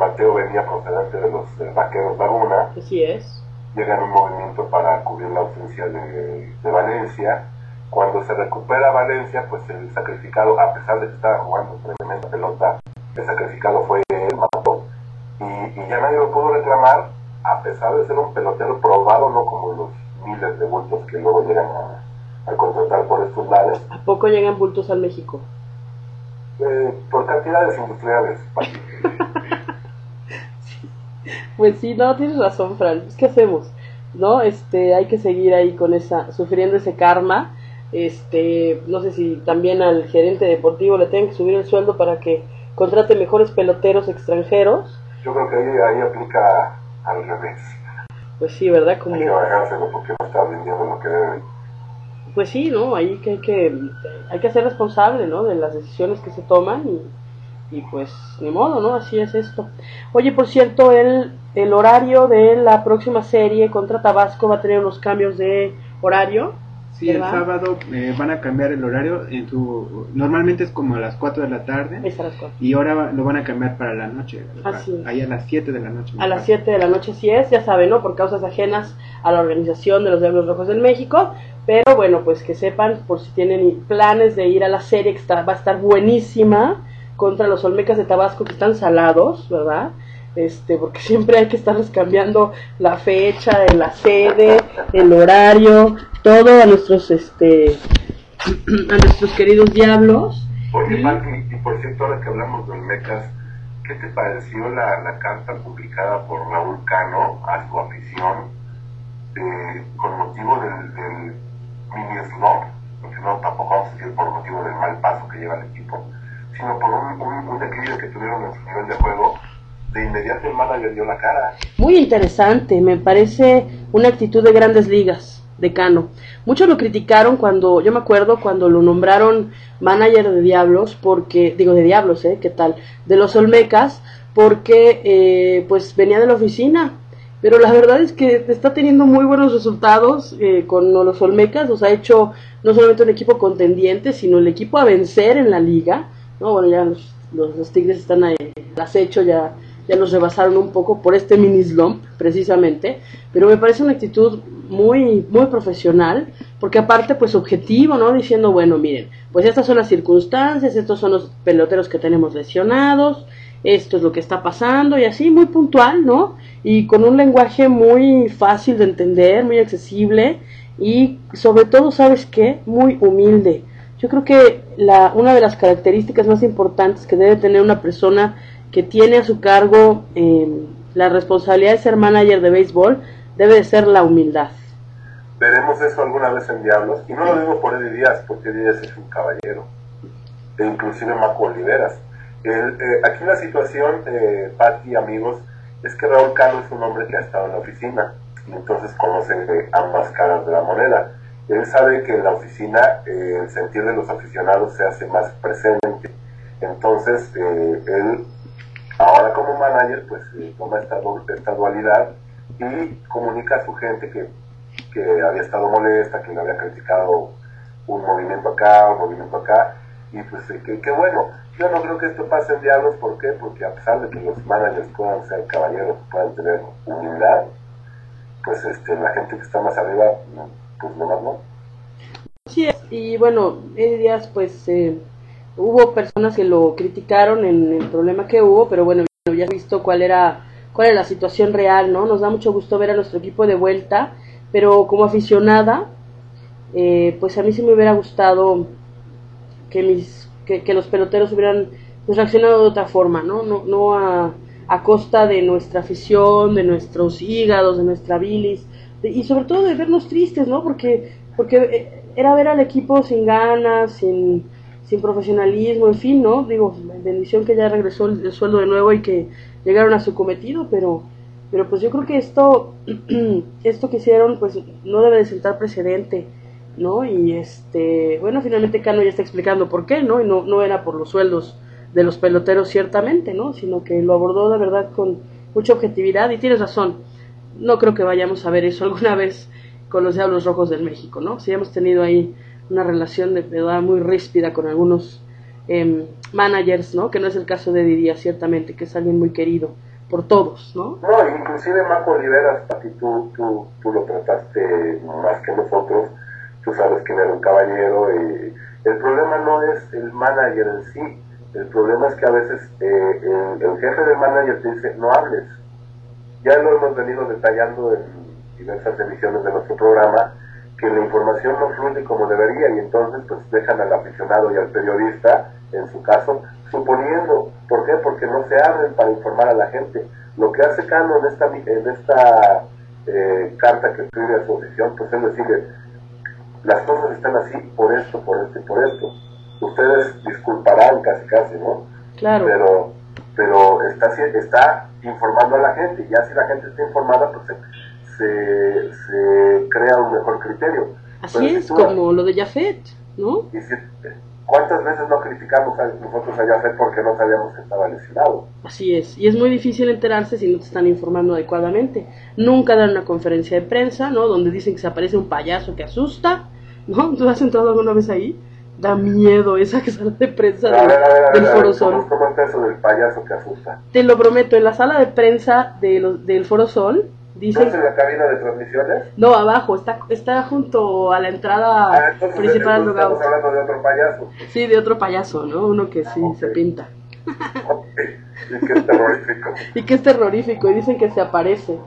Mateo venía procedente de los eh, Vaqueros Laguna, Así es. llega en un movimiento para cubrir la ausencia de, de Valencia. Cuando se recupera Valencia, pues el sacrificado, a pesar de que estaba jugando tremenda pelota, el sacrificado fue él, Mató. Y, y ya nadie lo pudo reclamar, a pesar de ser un pelotero probado, no como los miles de bultos que luego llegan a, a contratar por estos lares, ¿A poco llegan bultos al México? eh, por cantidades industriales. (laughs) Pues sí, no, tienes razón, Fran. ¿Qué hacemos? ¿No? Este, hay que seguir ahí con esa, sufriendo ese karma. Este, no sé si también al gerente deportivo le tienen que subir el sueldo para que contrate mejores peloteros extranjeros. Yo creo que ahí, ahí aplica al revés. Pues sí, ¿verdad? Como, Hay que bajárselo porque no está vendiendo lo que pues sí, ¿no? Ahí que hay que, hay que ser responsable, ¿no? De las decisiones que se toman y, y pues ni modo, ¿no? Así es esto. Oye, por cierto, el, el horario de la próxima serie contra Tabasco va a tener unos cambios de horario. Sí, el sábado eh, van a cambiar el horario. En su, normalmente es como a las 4 de la tarde. está las cuatro. Y ahora lo van a cambiar para la noche. Así es. Ahí a las 7 de la noche. A las parece. 7 de la noche sí es, ya saben, ¿no? Por causas ajenas a la organización de los Diablos Rojos del México. Pero bueno, pues que sepan, por si tienen planes de ir a la serie, que está- va a estar buenísima contra los Olmecas de Tabasco, que están salados, ¿verdad? Este, porque (laughs) siempre hay que estarles cambiando la fecha, la sede, el horario, todo a nuestros, este, (clears throat) a nuestros queridos diablos. Oye, Y- Pati, y por cierto, ahora que hablamos de Olmecas, ¿qué te pareció la, la carta publicada por Raúl Cano a su afición eh, con motivo del, del mini slump? Porque no, tampoco vamos a decir por motivo del mal paso que lleva el equipo, sino por un, un, un declive que tuvieron en su nivel de juego. De inmediato el manager dio la cara. Muy interesante, me parece una actitud de grandes ligas de Cano. Muchos lo criticaron cuando, yo me acuerdo cuando lo nombraron manager de Diablos, porque, digo de Diablos, ¿eh? ¿Qué tal? De los Olmecas, porque eh, pues venía de la oficina. Pero la verdad es que está teniendo muy buenos resultados eh, con los Olmecas. Nos ha hecho no solamente un equipo contendiente, sino el equipo a vencer en la liga. ¿No? Bueno, ya los, los, Tigres están ahí, las hecho, ya, ya los rebasaron un poco por este mini slump, precisamente. Pero me parece una actitud muy, muy profesional, porque aparte, pues objetivo, ¿no? Diciendo, bueno, miren, pues estas son las circunstancias, estos son los peloteros que tenemos lesionados, esto es lo que está pasando y así muy puntual, ¿no? Y con un lenguaje muy fácil de entender, muy accesible y sobre todo, ¿sabes qué? Muy humilde. Yo creo que la, una de las características más importantes que debe tener una persona que tiene a su cargo eh, la responsabilidad de ser manager de béisbol debe de ser la humildad. Veremos eso alguna vez en Diablos, y no lo digo por Eddie Díaz, porque Eddie Díaz es un caballero, e inclusive Marco Oliveras eh, aquí la situación, eh, Patti, amigos, es que Raúl Cano es un hombre que ha estado en la oficina y entonces conoce ambas caras de la moneda. Él sabe que en la oficina eh, el sentir de los aficionados se hace más presente. Entonces, eh, él, ahora como manager, pues toma esta, esta dualidad y comunica a su gente que, que había estado molesta, que le había criticado un movimiento acá, un movimiento acá, y pues que, que bueno, yo no creo que esto pase en Diablos, ¿por qué? Porque a pesar de que los managers puedan ser caballeros, puedan tener humildad, pues este, la gente que está más arriba, pues nomás no. Sí, y bueno, Eddie Díaz, pues eh, hubo personas que lo criticaron en el problema que hubo, pero bueno, ya he visto cuál era, cuál era la situación real, ¿no? Nos da mucho gusto ver a nuestro equipo de vuelta, pero como aficionada, eh, pues a mí sí me hubiera gustado que mis que, los peloteros hubieran pues, reaccionado de otra forma, ¿no? No, no a, a, costa de nuestra afición, de nuestros hígados, de nuestra bilis, y sobre todo de vernos tristes, ¿no? Porque, porque eh, era ver al equipo sin ganas, sin, sin profesionalismo, en fin, ¿no? Digo, bendición que ya regresó el, sueldo de nuevo y que llegaron a su cometido, pero, pero pues yo creo que esto, (clears throat) esto que hicieron, pues no debe de sentar precedente ¿no? Y este, bueno, finalmente Cano ya está explicando por qué, ¿no? Y no, no era por los sueldos de los peloteros ciertamente, ¿no? Sino que lo abordó de verdad con mucha objetividad y tienes razón. No creo que vayamos a ver eso alguna vez con los Diablos Rojos del México, ¿no? Si hemos tenido ahí una relación de verdad muy ríspida con algunos eh, managers, ¿no? Que no es el caso de Didier, ciertamente, que es alguien muy querido por todos, ¿no? No, inclusive Marco Oliveras, ti tú, tú, tú lo trataste más que nosotros, tú sabes que era un caballero. Y el problema no es el manager en sí, el problema es que a veces eh, el, jefe del manager te dice, no hables. Ya lo hemos venido detallando en diversas emisiones de nuestro programa, que la información no fluye como debería y entonces pues dejan al aficionado y al periodista, en su caso, suponiendo. ¿Por qué? Porque no se abren para informar a la gente. Lo que hace Cano en esta, en esta eh, carta que escribe a su oficina, pues es decirle, las cosas están así por esto, por esto y por esto. Ustedes disculparán casi casi, ¿no? Claro. Pero, pero está, está informando a la gente, y ya si la gente está informada, pues se, se, crea un mejor criterio. Así es, como lo de Jafet, ¿no? Y ¿Cuántas veces no criticamos a nosotros a Jafet porque no sabíamos que estaba lesionado? Así es, y es muy difícil enterarse si no te están informando adecuadamente. Nunca dan una conferencia de prensa, ¿no? Donde dicen que se aparece un payaso que asusta, ¿no? ¿Tú has entrado alguna vez ahí? Da miedo esa que sala de prensa del Foro Sol. ¿Cómo está eso del payaso que asusta? Te lo prometo, en la sala de prensa de del Foro Sol Dicen, ¿No en la cabina de transmisiones? No, abajo, está, está junto a la entrada ah, principal del Estamos hablando de otro payaso. Sí, de otro payaso, ¿no? Uno que sí se pinta. Y que es terrorífico. (laughs) y que es terrorífico, y dicen que se aparece.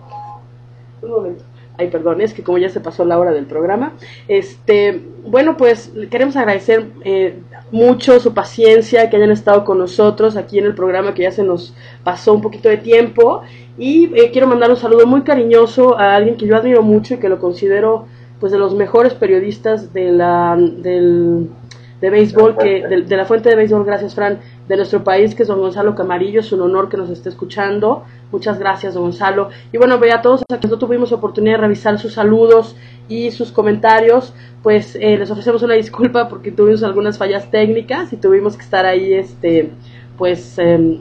Un momento. Ay, perdón, es que como ya se pasó la hora del programa. Este, bueno, pues queremos agradecer eh, mucho su paciencia, que hayan estado con nosotros aquí en el programa, que ya se nos pasó un poquito de tiempo. Y eh, quiero mandar un saludo muy cariñoso a alguien que yo admiro mucho y que lo considero pues de los mejores periodistas de la del de béisbol que de, la fuente de béisbol. Gracias Fran de nuestro país que es don Gonzalo Camarillo es un honor que nos esté escuchando. Muchas gracias don Gonzalo. Y bueno voy a todos a que no tuvimos oportunidad de revisar sus saludos y sus comentarios pues eh, les ofrecemos una disculpa porque tuvimos algunas fallas técnicas y tuvimos que estar ahí este pues em,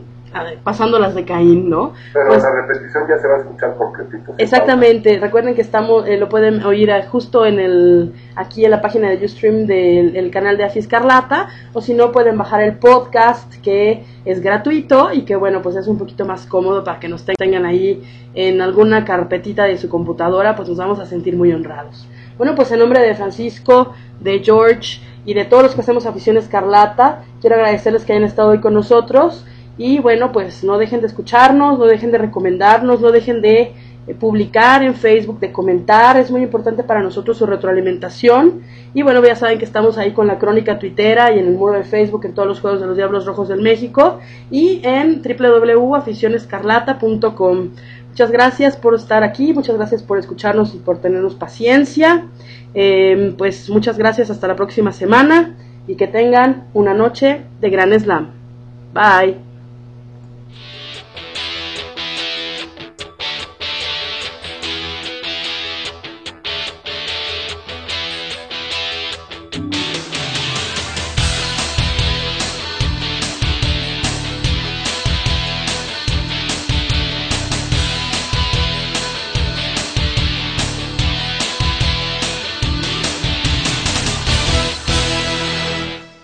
pasando las de Caín, ¿no? Pero pues, la repetición ya se va a escuchar completito. Exactamente, recuerden que estamos, eh, lo pueden oír justo en el, aquí en la página de Ustream del canal de Afi Escarlata, o si no pueden bajar el podcast que es gratuito y que bueno, pues es un poquito más cómodo para que nos tengan ahí en alguna carpetita de su computadora, pues nos vamos a sentir muy honrados. Bueno, pues en nombre de Francisco, de George y de todos los que hacemos Afición Escarlata, quiero agradecerles que hayan estado hoy con nosotros y bueno, pues no dejen de escucharnos, no dejen de recomendarnos, no dejen de eh, publicar en Facebook, de comentar, es muy importante para nosotros su retroalimentación. Y bueno, ya saben que estamos ahí con la crónica tuitera y en el muro de Facebook en todos los Juegos de los Diablos Rojos del México y en www.aficionescarlata.com. Muchas gracias por estar aquí, muchas gracias por escucharnos y por tenernos paciencia. Em, pues muchas gracias, hasta la próxima semana y que tengan una noche de gran slam. Bye.